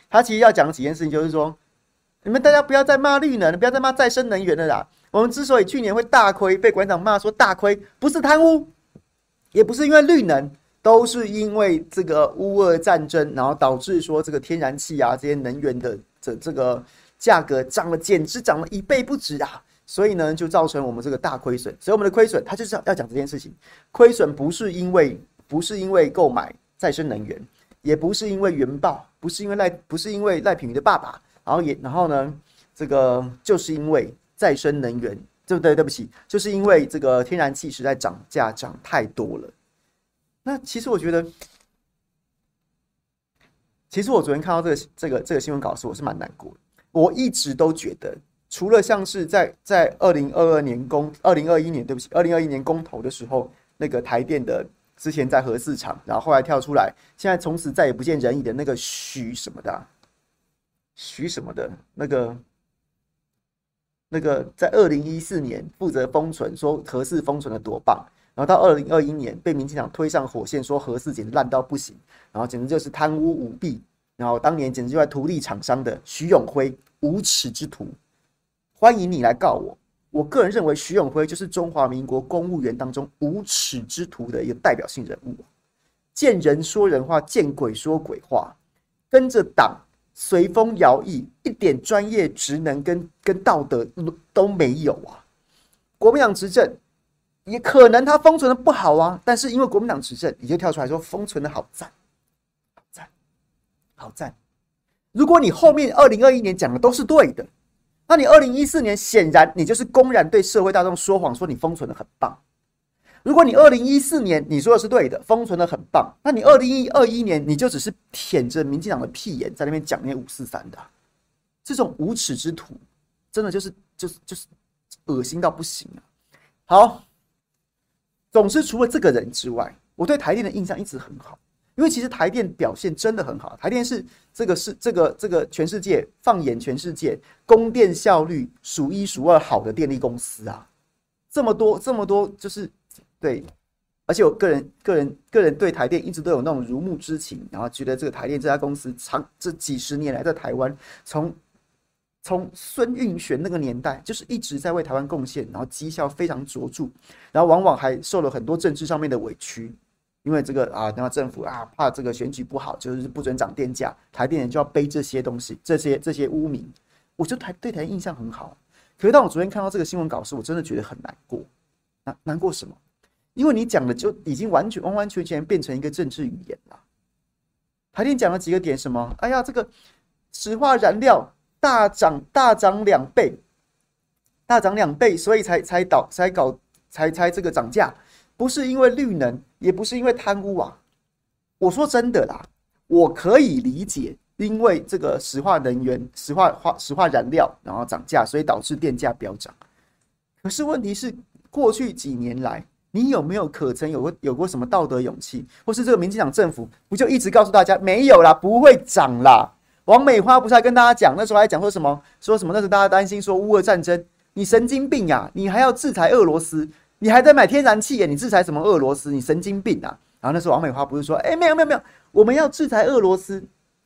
他其实要讲几件事情，就是说，你们大家不要再骂绿能，不要再骂再生能源了啦。我们之所以去年会大亏，被馆长骂说大亏，不是贪污，也不是因为绿能，都是因为这个乌俄战争，然后导致说这个天然气啊这些能源的这这个价格涨了，简直涨了一倍不止啊。所以呢，就造成我们这个大亏损。所以我们的亏损，它就是要讲这件事情。亏损不是因为不是因为购买再生能源，也不是因为原爆，不是因为赖，不是因为赖品妤的爸爸。然后也然后呢，这个就是因为再生能源对不对？对不起，就是因为这个天然气实在涨价涨太多了。那其实我觉得，其实我昨天看到这个这个这个新闻稿时，我是蛮难过的。我一直都觉得，除了像是在在二零二二年公二零二一年，对不起，二零二一年公投的时候，那个台电的之前在核四厂，然后后来跳出来，现在从此再也不见人影的那个许什么的、许什么的那个。那个在二零一四年负责封存，说核四封存的多棒，然后到二零二一年被民进党推上火线，说核四简直烂到不行，然后简直就是贪污舞弊，然后当年简直就在图利厂商的徐永辉无耻之徒，欢迎你来告我。我个人认为徐永辉就是中华民国公务员当中无耻之徒的一个代表性人物，见人说人话，见鬼说鬼话，跟着党。随风摇曳，一点专业职能跟跟道德都没有啊！国民党执政，也可能他封存的不好啊，但是因为国民党执政，你就跳出来说封存的好赞，好赞，好赞。如果你后面二零二一年讲的都是对的，那你二零一四年显然你就是公然对社会大众说谎，说你封存的很棒。如果你二零一四年你说的是对的，封存的很棒，那你二零二一年你就只是舔着民进党的屁眼在那边讲那些五四三的，这种无耻之徒，真的就是就是就是恶心到不行啊！好，总之除了这个人之外，我对台电的印象一直很好，因为其实台电表现真的很好，台电是这个是这个这个全世界放眼全世界供电效率数一数二好的电力公司啊，这么多这么多就是。对，而且我个人、个人、个人对台电一直都有那种如沐之情，然后觉得这个台电这家公司长这几十年来在台湾，从从孙运璇那个年代就是一直在为台湾贡献，然后绩效非常卓著，然后往往还受了很多政治上面的委屈，因为这个啊，然后政府啊怕这个选举不好，就是不准涨电价，台电人就要背这些东西，这些这些污名，我就台对台印象很好。可是当我昨天看到这个新闻稿时，我真的觉得很难过，难难过什么？因为你讲的就已经完全完完全全变成一个政治语言了。台电讲了几个点，什么？哎呀，这个石化燃料大涨大涨两倍，大涨两倍，所以才才导才搞才才这个涨价，不是因为绿能，也不是因为贪污啊。我说真的啦，我可以理解，因为这个石化能源、石化化石化燃料然后涨价，所以导致电价飙涨。可是问题是，过去几年来。你有没有可曾有过有过什么道德勇气，或是这个民进党政府不就一直告诉大家没有啦，不会涨啦？王美花不是还跟大家讲，那时候还讲说什么？说什么？那时大家担心说乌俄战争，你神经病呀！你还要制裁俄罗斯？你还在买天然气耶？你制裁什么俄罗斯？你神经病啊！然后那时候王美花不是说，哎，没有没有没有，我们要制裁俄罗斯，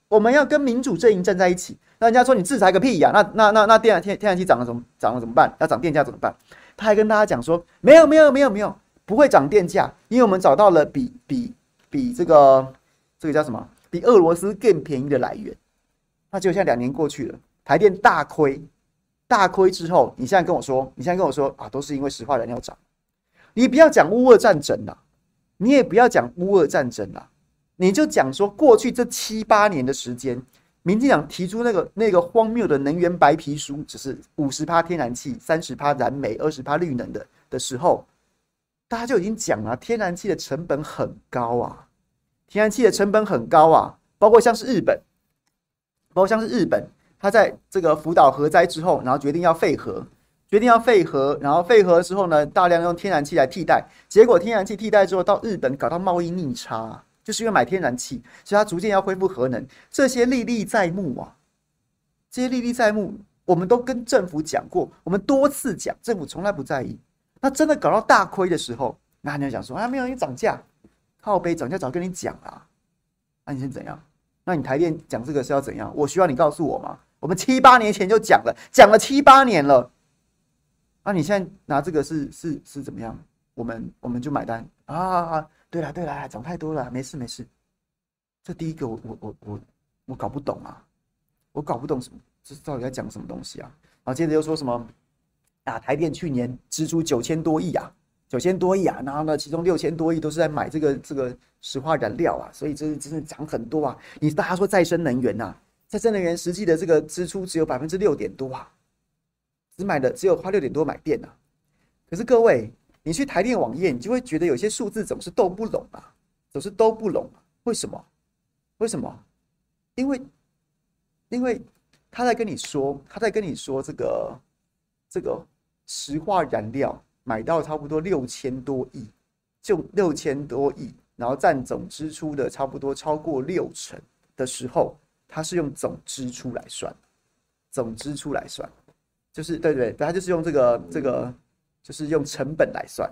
我们要跟民主阵营站在一起。那人家说你制裁个屁呀？那那那那电天天然气涨了怎么涨了怎么办？要涨电价怎么办？他还跟大家讲说，没有没有没有没有。不会涨电价，因为我们找到了比比比这个这个叫什么？比俄罗斯更便宜的来源。那结果现在两年过去了，台电大亏，大亏之后，你现在跟我说，你现在跟我说啊，都是因为石化燃料涨。你不要讲乌俄战争了，你也不要讲乌俄战争了，你就讲说过去这七八年的时间，民进党提出那个那个荒谬的能源白皮书，只是五十趴天然气，三十趴燃煤，二十趴绿能的的时候。大家就已经讲了，天然气的成本很高啊，天然气的成本很高啊，包括像是日本，包括像是日本，他在这个福岛核灾之后，然后决定要废核，决定要废核，然后废核之后呢，大量用天然气来替代，结果天然气替代之后，到日本搞到贸易逆差，就是因为买天然气，所以它逐渐要恢复核能，这些历历在目啊，这些历历在目，我们都跟政府讲过，我们多次讲，政府从来不在意。那真的搞到大亏的时候，那你要讲说啊，没有人涨价，靠北涨价早跟你讲了，那你先怎样？那你台电讲这个是要怎样？我需要你告诉我吗？我们七八年前就讲了，讲了七八年了，那你现在拿这个是是是怎么样？我们我们就买单啊？对了对了，涨太多了，没事没事。这第一个我我我我我搞不懂啊，我搞不懂什么，这到底在讲什么东西啊？然后接着又说什么？啊，台电去年支出九千多亿啊，九千多亿啊，然后呢，其中六千多亿都是在买这个这个石化燃料啊，所以这是真的涨很多啊。你大家说再生能源呐、啊，再生能源实际的这个支出只有百分之六点多啊，只买的只有花六点多买电啊，可是各位，你去台电网页，你就会觉得有些数字总是兜不拢啊，总是都不拢。为什么？为什么？因为，因为他在跟你说，他在跟你说这个这个石化燃料买到差不多六千多亿，就六千多亿，然后占总支出的差不多超过六成的时候，他是用总支出来算，总支出来算，就是对对，他就是用这个这个，就是用成本来算，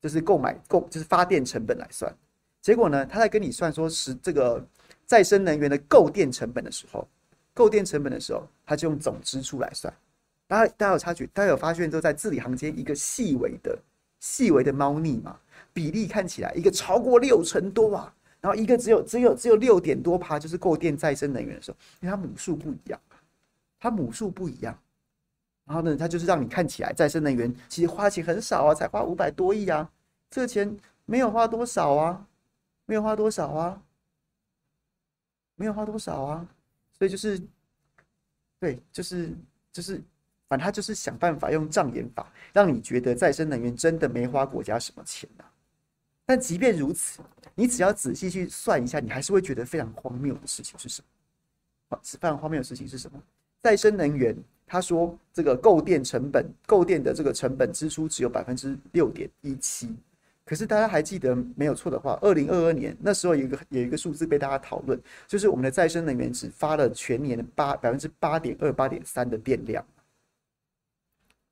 就是购买购就是发电成本来算。结果呢，他在跟你算说是这个再生能源的购电成本的时候，购电成本的时候，他就用总支出来算。大家大家有察觉，大家有发现，就在字里行间一个细微的、细微的猫腻嘛？比例看起来一个超过六成多啊，然后一个只有只有只有六点多趴，就是购电再生能源的时候，因为它母数不一样，它母数不一样。然后呢，它就是让你看起来再生能源其实花钱很少啊，才花五百多亿啊，这个钱没有花多少啊。没有花多少啊，没有花多少啊，所以就是，对，就是就是，反正他就是想办法用障眼法，让你觉得再生能源真的没花国家什么钱呐。但即便如此，你只要仔细去算一下，你还是会觉得非常荒谬的事情是什么？是非常荒谬的事情是什么？再生能源，他说这个购电成本，购电的这个成本支出只有百分之六点一七。可是大家还记得没有错的话，二零二二年那时候有一个有一个数字被大家讨论，就是我们的再生能源只发了全年的八百分之八点二八点三的电量，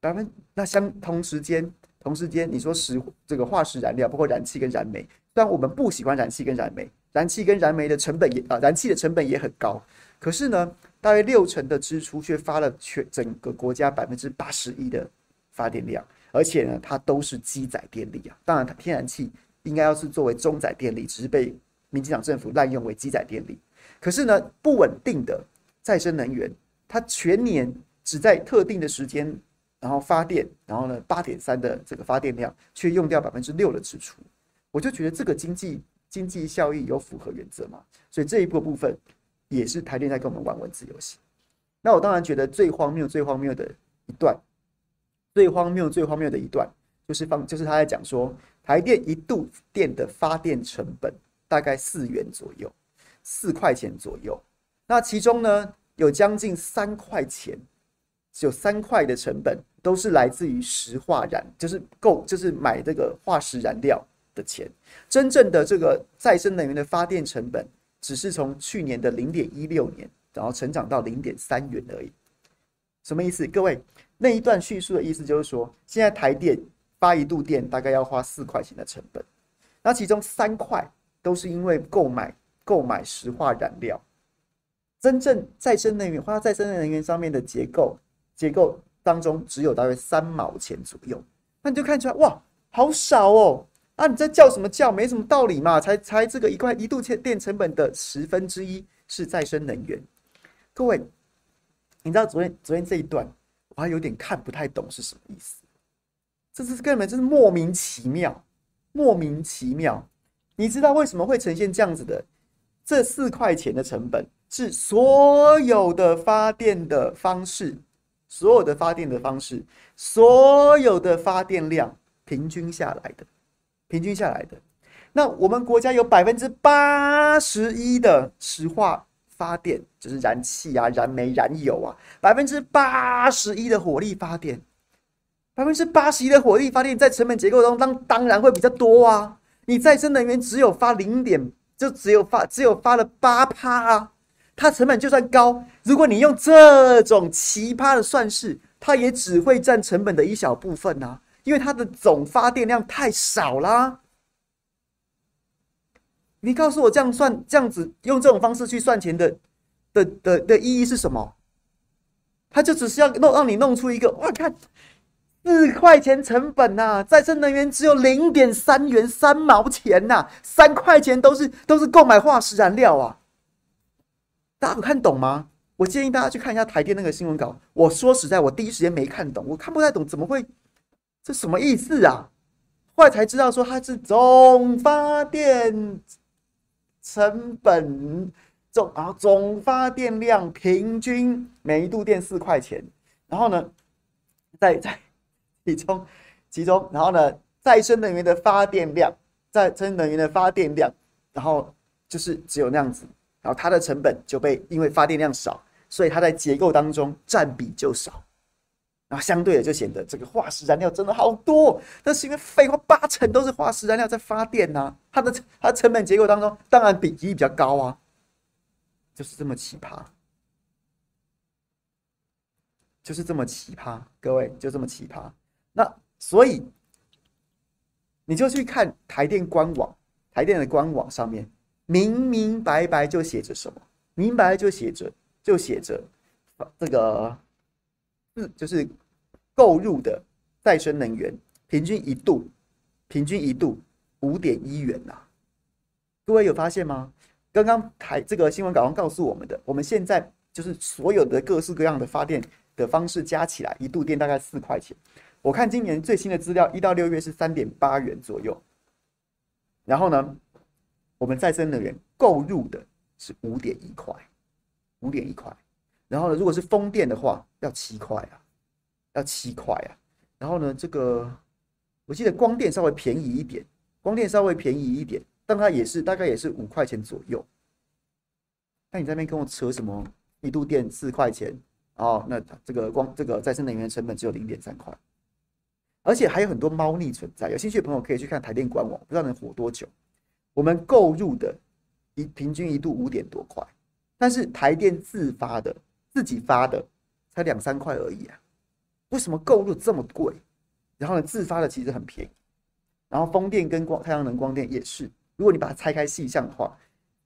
百分那相同时间同时间你说石这个化石燃料包括燃气跟燃煤，虽然我们不喜欢燃气跟燃煤，燃气跟燃煤的成本也啊燃气的成本也很高，可是呢大约六成的支出却发了全整个国家百分之八十一的发电量。而且呢，它都是基载电力啊。当然，它天然气应该要是作为中载电力，只是被民进党政府滥用为基载电力。可是呢，不稳定的再生能源，它全年只在特定的时间然后发电，然后呢，八点三的这个发电量却用掉百分之六的支出。我就觉得这个经济经济效益有符合原则嘛？所以这一部分也是台电在跟我们玩文字游戏。那我当然觉得最荒谬、最荒谬的一段。最荒谬、最荒谬的一段，就是放，就是他在讲说，台电一度电的发电成本大概四元左右，四块钱左右。那其中呢，有将近三块钱，有三块的成本都是来自于石化燃，就是购，就是买这个化石燃料的钱。真正的这个再生能源的发电成本，只是从去年的零点一六年，然后成长到零点三元而已。什么意思？各位？那一段叙述的意思就是说，现在台电发一度电大概要花四块钱的成本，那其中三块都是因为购买购买石化燃料，真正再生能源花在再生能源上面的结构结构当中只有大约三毛钱左右，那你就看出来哇，好少哦！啊，你在叫什么叫？没什么道理嘛，才才这个一块一度电成本的十分之一是再生能源，各位，你知道昨天昨天这一段？我还有点看不太懂是什么意思，这是根本就是莫名其妙，莫名其妙。你知道为什么会呈现这样子的？这四块钱的成本是所有的发电的方式，所有的发电的方式，所有的发电量平均下来的，平均下来的。那我们国家有百分之八十一的石化。发电就是燃气啊、燃煤、燃油啊，百分之八十一的火力发电，百分之八十一的火力发电在成本结构中当当然会比较多啊。你再生能源只有发零点，就只有发只有发了八趴啊，它成本就算高，如果你用这种奇葩的算式，它也只会占成本的一小部分啊，因为它的总发电量太少啦。你告诉我这样算，这样子用这种方式去算钱的的的的意义是什么？他就只是要弄让你弄出一个，我看四块钱成本呐、再生能源只有零点三元三毛钱呐、三块钱都是都是购买化石燃料啊！大家有看懂吗？我建议大家去看一下台电那个新闻稿。我说实在，我第一时间没看懂，我看不太懂，怎么会？这什么意思啊？后来才知道说它是总发电。成本总，啊总发电量平均每一度电四块钱，然后呢，在在 其中其中，然后呢，再生能源的发电量，再生能源的发电量，然后就是只有那样子，然后它的成本就被因为发电量少，所以它在结构当中占比就少。然后相对的就显得这个化石燃料真的好多，那是因为废话八成都是化石燃料在发电呐、它的它的成本结构当中当然比例比较高啊，就是这么奇葩，就是这么奇葩，各位就这么奇葩。那所以你就去看台电官网，台电的官网上面明明白白就写着什么，明白就写着就写着这个。就是购入的再生能源，平均一度，平均一度五点一元呐、各位有发现吗？刚刚台这个新闻稿上告诉我们的，我们现在就是所有的各式各样的发电的方式加起来，一度电大概四块钱。我看今年最新的资料，一到六月是三点八元左右。然后呢，我们再生能源购入的是五点一块，五点一块。然后呢，如果是风电的话，要七块啊，要七块啊。然后呢，这个我记得光电稍微便宜一点，光电稍微便宜一点，但它也是大概也是五块钱左右。那你在那边跟我扯什么一度电四块钱？哦，那这个光这个再生能源成本只有零点三块，而且还有很多猫腻存在。有兴趣的朋友可以去看台电官网，不知道能活多久。我们购入的一平均一度五点多块，但是台电自发的。自己发的才两三块而已啊，为什么购入这么贵？然后呢，自发的其实很便宜。然后风电跟光太阳能光电也是，如果你把它拆开细项的话，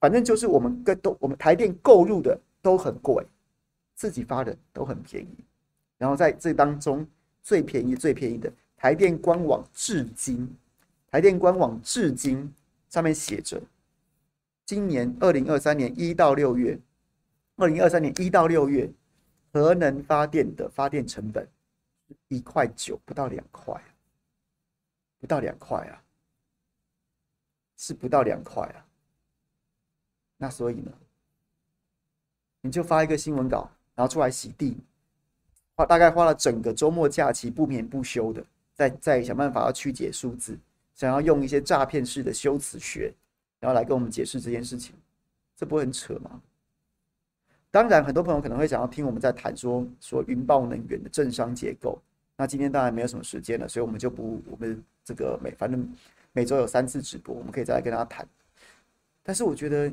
反正就是我们跟都我们台电购入的都很贵，自己发的都很便宜。然后在这当中最便宜最便宜的台电官网至今，台电官网至今上面写着，今年二零二三年一到六月。二零二三年一到六月，核能发电的发电成本一块九，不到两块，不到两块啊，是不到两块啊。那所以呢，你就发一个新闻稿，然后出来洗地，花大概花了整个周末假期不眠不休的，在在想办法要曲解数字，想要用一些诈骗式的修辞学，然后来跟我们解释这件事情，这不会很扯吗？当然，很多朋友可能会想要听我们在谈说说云豹能源的政商结构。那今天当然没有什么时间了，所以我们就不我们这个每反正每周有三次直播，我们可以再来跟大家谈。但是我觉得，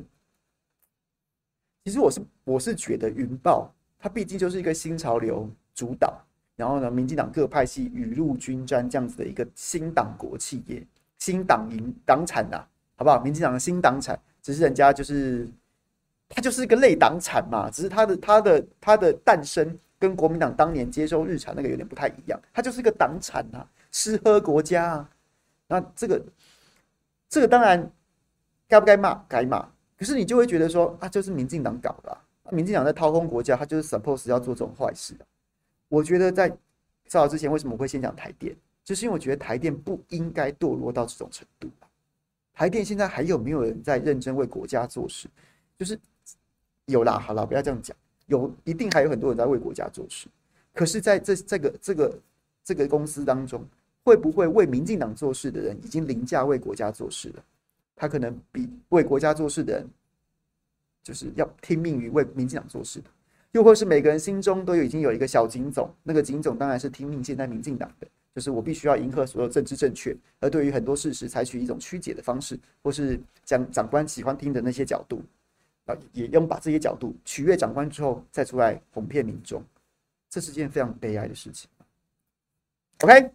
其实我是我是觉得云豹它毕竟就是一个新潮流主导，然后呢，民进党各派系雨露均沾这样子的一个新党国企业、新党营党产呐，好不好？民进党的新党产，只是人家就是。它就是一个类党产嘛，只是它的它的它的诞生跟国民党当年接收日产那个有点不太一样，它就是一个党产啊，吃喝国家啊。那这个这个当然该不该骂？该骂。可是你就会觉得说啊，就是民进党搞的，啊，民进党在掏空国家，他就是 suppose 要做这种坏事的。我觉得在早之前为什么会先讲台电，就是因为我觉得台电不应该堕落到这种程度。台电现在还有没有人在认真为国家做事？就是。有啦，好了，不要这样讲。有，一定还有很多人在为国家做事。可是，在这这个这个这个公司当中，会不会为民进党做事的人已经凌驾为国家做事了？他可能比为国家做事的人，就是要听命于为民进党做事的。又或是每个人心中都有已经有一个小警总，那个警总当然是听命现在民进党的，就是我必须要迎合所有政治正确，而对于很多事实采取一种曲解的方式，或是将长官喜欢听的那些角度。啊，也用把这些角度取悦长官之后，再出来哄骗民众，这是件非常悲哀的事情。OK，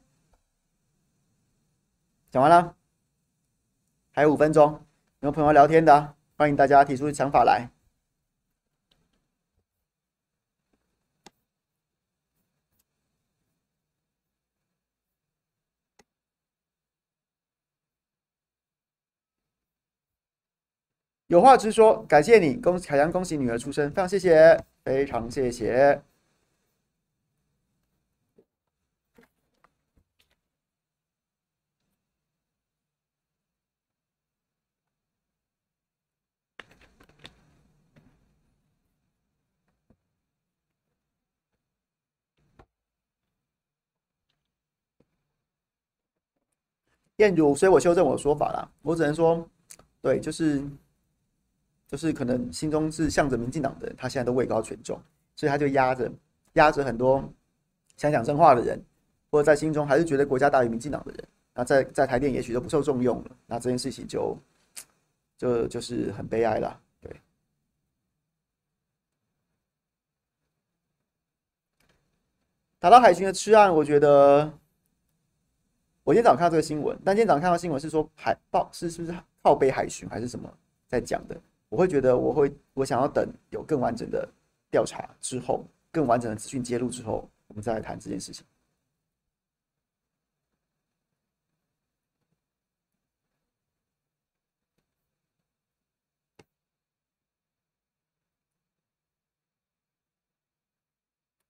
讲完了，还有五分钟，有朋友聊天的，欢迎大家提出想法来。有话直说，感谢你，恭喜凯阳，恭喜女儿出生，非常谢谢，非常谢谢。燕如，所以我修正我的说法啦，我只能说，对，就是就是可能心中是向着民进党的人，他现在都位高权重，所以他就压着压着很多想讲真话的人，或者在心中还是觉得国家大于民进党的人，那在在台电也许都不受重用了，那这件事情就就就是很悲哀了。对，打到海巡的吃案，我觉得。我今天早上看到这个新闻，但今天早上看到新闻是说海报是是不是靠背海巡还是什么在讲的？我会觉得我会我想要等有更完整的调查之后，更完整的资讯揭露之后，我们再来谈这件事情。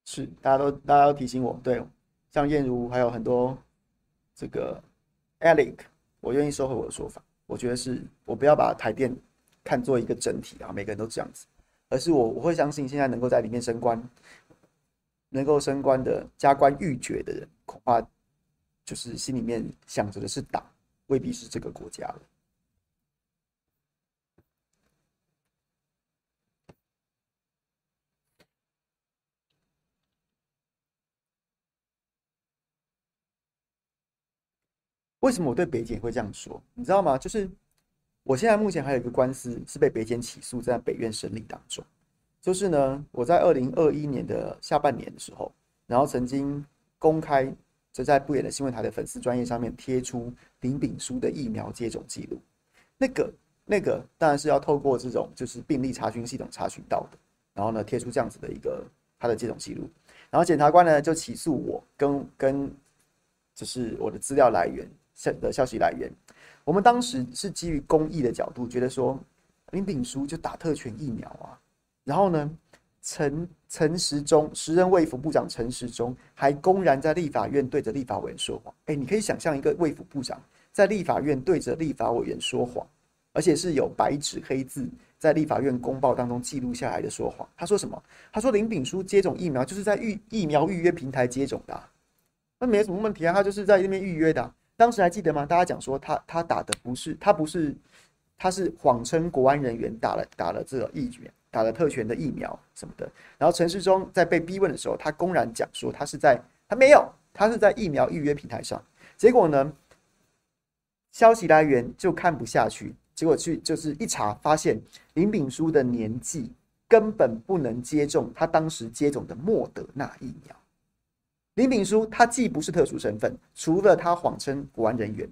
是大家都大家都提醒我，对，像燕如还有很多。这个 Alec，我愿意收回我的说法。我觉得是我不要把台电看作一个整体啊，每个人都这样子，而是我我会相信现在能够在里面升官，能够升官的加官驭爵的人，恐怕就是心里面想着的是党，未必是这个国家。为什么我对北检会这样说？你知道吗？就是我现在目前还有一个官司是被北检起诉，在北院审理当中。就是呢，我在二零二一年的下半年的时候，然后曾经公开就在不远的新闻台的粉丝专业上面贴出林炳书的疫苗接种记录。那个那个当然是要透过这种就是病例查询系统查询到的。然后呢，贴出这样子的一个他的接种记录。然后检察官呢就起诉我跟跟就是我的资料来源消。的消息来源，我们当时是基于公益的角度，觉得说林炳书就打特权疫苗啊，然后呢，陈陈时中时任卫福部长陈时中还公然在立法院对着立法委员说谎。哎，你可以想象一个卫福部长在立法院对着立法委员说谎，而且是有白纸黑字在立法院公报当中记录下来的说谎。他说什么？他说林炳书接种疫苗就是在预疫苗预约平台接种的，那没什么问题啊，他就是在那边预约的啊。当时还记得吗？大家讲说他他打的不是他不是他是谎称国安人员打了打了这个疫苗，打了特权的疫苗什么的。然后陈世忠在被逼问的时候，他公然讲说他是在他没有，他是在疫苗预约平台上。结果呢，消息来源就看不下去，结果去就是一查，发现林炳书的年纪根本不能接种他当时接种的莫德纳疫苗。林炳书他既不是特殊身份，除了他谎称国安人员，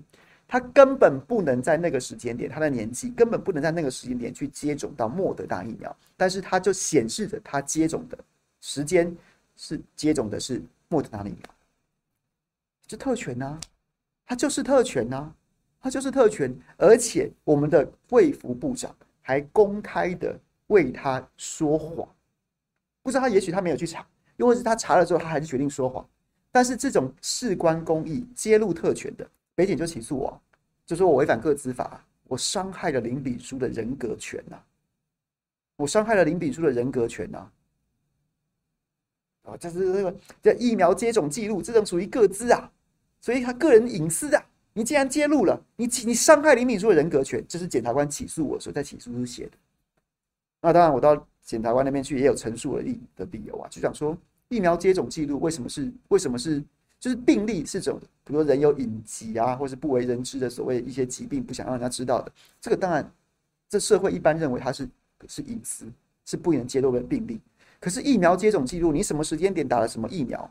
他根本不能在那个时间点，他的年纪根本不能在那个时间点去接种到莫德纳疫苗。但是他就显示着他接种的时间是接种的是莫德纳疫苗，这特权呢、啊，他就是特权呢、啊，他就是特权。而且我们的卫福部长还公开的为他说谎，不知道他也许他没有去查，又或是他查了之后他还是决定说谎。但是这种事关公益、揭露特权的，北检就起诉我，就说我违反个资法，我伤害了林炳书的人格权呐，我伤害了林炳书的人格权呐，啊，就是这个这疫苗接种记录，这种属于个资啊，所以他个人隐私啊，你既然揭露了，你你伤害林炳书的人格权，这是检察官起诉我所在起诉书写的。那当然，我到检察官那边去也有陈述了理的理由啊，就想说。疫苗接种记录为什么是为什么是就是病例是种，比如说人有隐疾啊，或是不为人知的所谓一些疾病，不想让人家知道的，这个当然，这社会一般认为它是是隐私，是不能揭露的病例。可是疫苗接种记录，你什么时间点打了什么疫苗，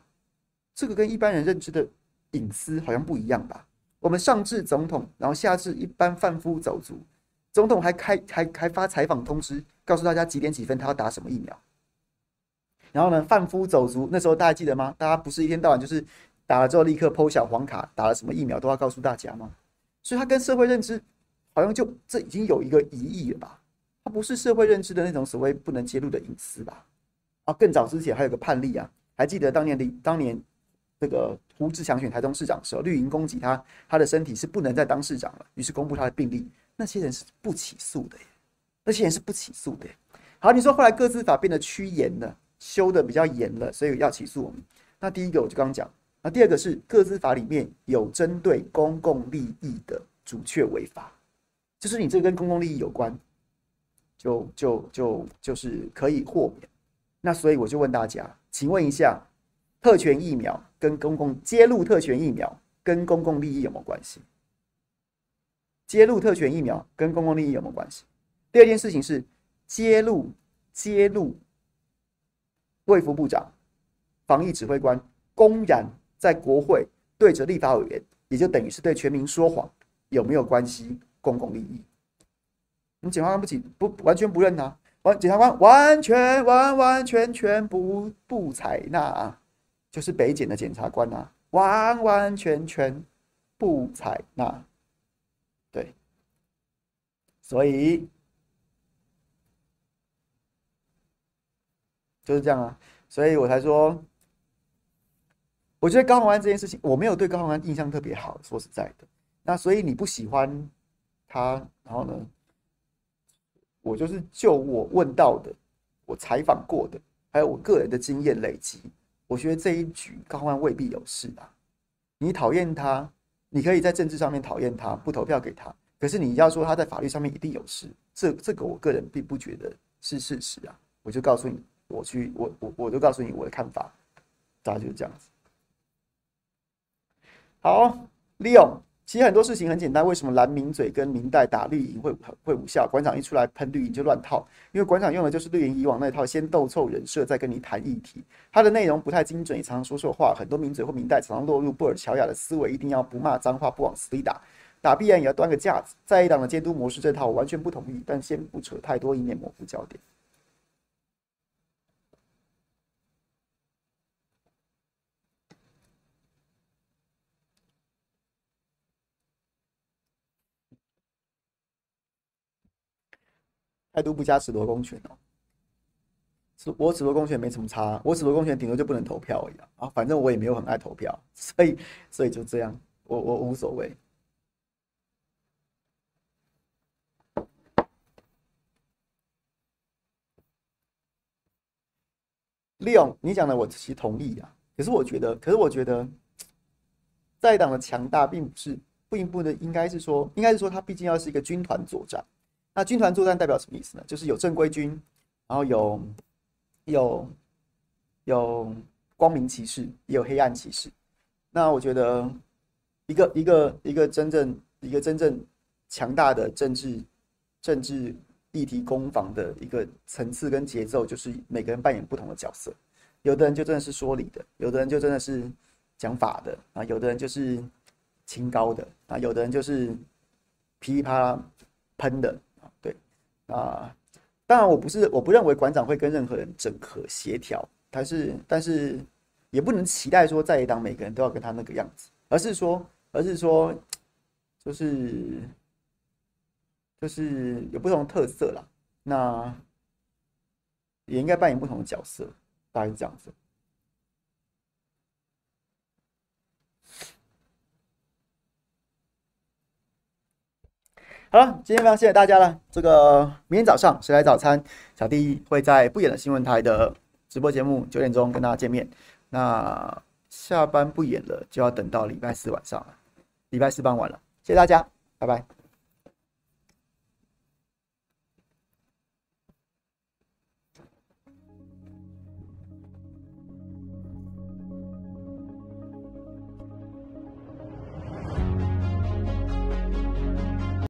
这个跟一般人认知的隐私好像不一样吧？我们上至总统，然后下至一般贩夫走卒，总统还开还还发采访通知，告诉大家几点几分他要打什么疫苗。然后呢，贩夫走卒那时候大家记得吗？大家不是一天到晚就是打了之后立刻剖小黄卡，打了什么疫苗都要告诉大家吗？所以他跟社会认知好像就这已经有一个疑义了吧？他不是社会认知的那种所谓不能揭露的隐私吧？啊，更早之前还有个判例啊，还记得当年的当年这个胡志强选台中市长的时候，绿营攻击他，他的身体是不能再当市长了，于是公布他的病历，那些人是不起诉的耶，那些人是不起诉的。好，你说后来个资法变得趋严了。修的比较严了，所以要起诉我们。那第一个我就刚刚讲，那第二个是个资法里面有针对公共利益的主确违法，就是你这跟公共利益有关，就就就就是可以豁免。那所以我就问大家，请问一下，特权疫苗跟公共揭露特权疫苗跟公共利益有没有关系？揭露特权疫苗跟公共利益有没有关系？第二件事情是揭露揭露卫福部长、防疫指挥官公然在国会对着立法委员，也就等于是对全民说谎，有没有关系？公共利益？你检察官不仅不完全不认他。完，检察官完全完完全全不不采纳啊，就是北检的检察官啊，完完全全不采纳，对，所以就是这样啊，所以我才说，我觉得高虹安这件事情，我没有对高虹安印象特别好，说实在的，那所以你不喜欢他，然后呢？我就是就我问到的，我采访过的，还有我个人的经验累积，我觉得这一局高虹安未必有事啊。你讨厌他，你可以在政治上面讨厌他，不投票给他。可是你要说他在法律上面一定有事，这这个我个人并不觉得是事实啊。我就告诉你，我去，我我我就告诉你我的看法，大概就是这样子。好，利用。其实很多事情很简单，为什么蓝名嘴跟明代打绿营会会无效？馆长一出来喷绿营就乱套，因为馆长用的就是绿营以往那套，先斗臭人设，再跟你谈议题。他的内容不太精准，也常常说错话。很多名嘴或明代常常落入布尔乔亚的思维，一定要不骂脏话，不往死里打，打必然也要端个架子。在野党的监督模式这套我完全不同意，但先不扯太多，以免模糊焦点。态度不佳，褫夺公权哦。我褫夺公权没什么差，我褫夺公权顶多就不能投票一样啊。反正我也没有很爱投票，所以所以就这样，我我无所谓。利用你讲的，我其实同意啊。可是我觉得，可是我觉得，在党的强大并不是，并不能应该是说，应该是说，他毕竟要是一个军团作战。那军团作战代表什么意思呢？就是有正规军，然后有有有光明骑士，也有黑暗骑士。那我觉得一个一个一个真正一个真正强大的政治政治议题攻防的一个层次跟节奏，就是每个人扮演不同的角色。有的人就真的是说理的，有的人就真的是讲法的啊，有的人就是清高的啊，有的人就是噼里啪啦喷的。啊，当然我不是，我不认为馆长会跟任何人整合协调，他是但是也不能期待说在野党每个人都要跟他那个样子，而是说而是说就是就是有不同特色啦，那也应该扮演不同的角色，大概是这样子。好了，今天非常谢谢大家了。这个明天早上谁来早餐？小弟会在不远的新闻台的直播节目九点钟跟大家见面。那下班不演了，就要等到礼拜四晚上了，礼拜四傍晚了。谢谢大家，拜拜。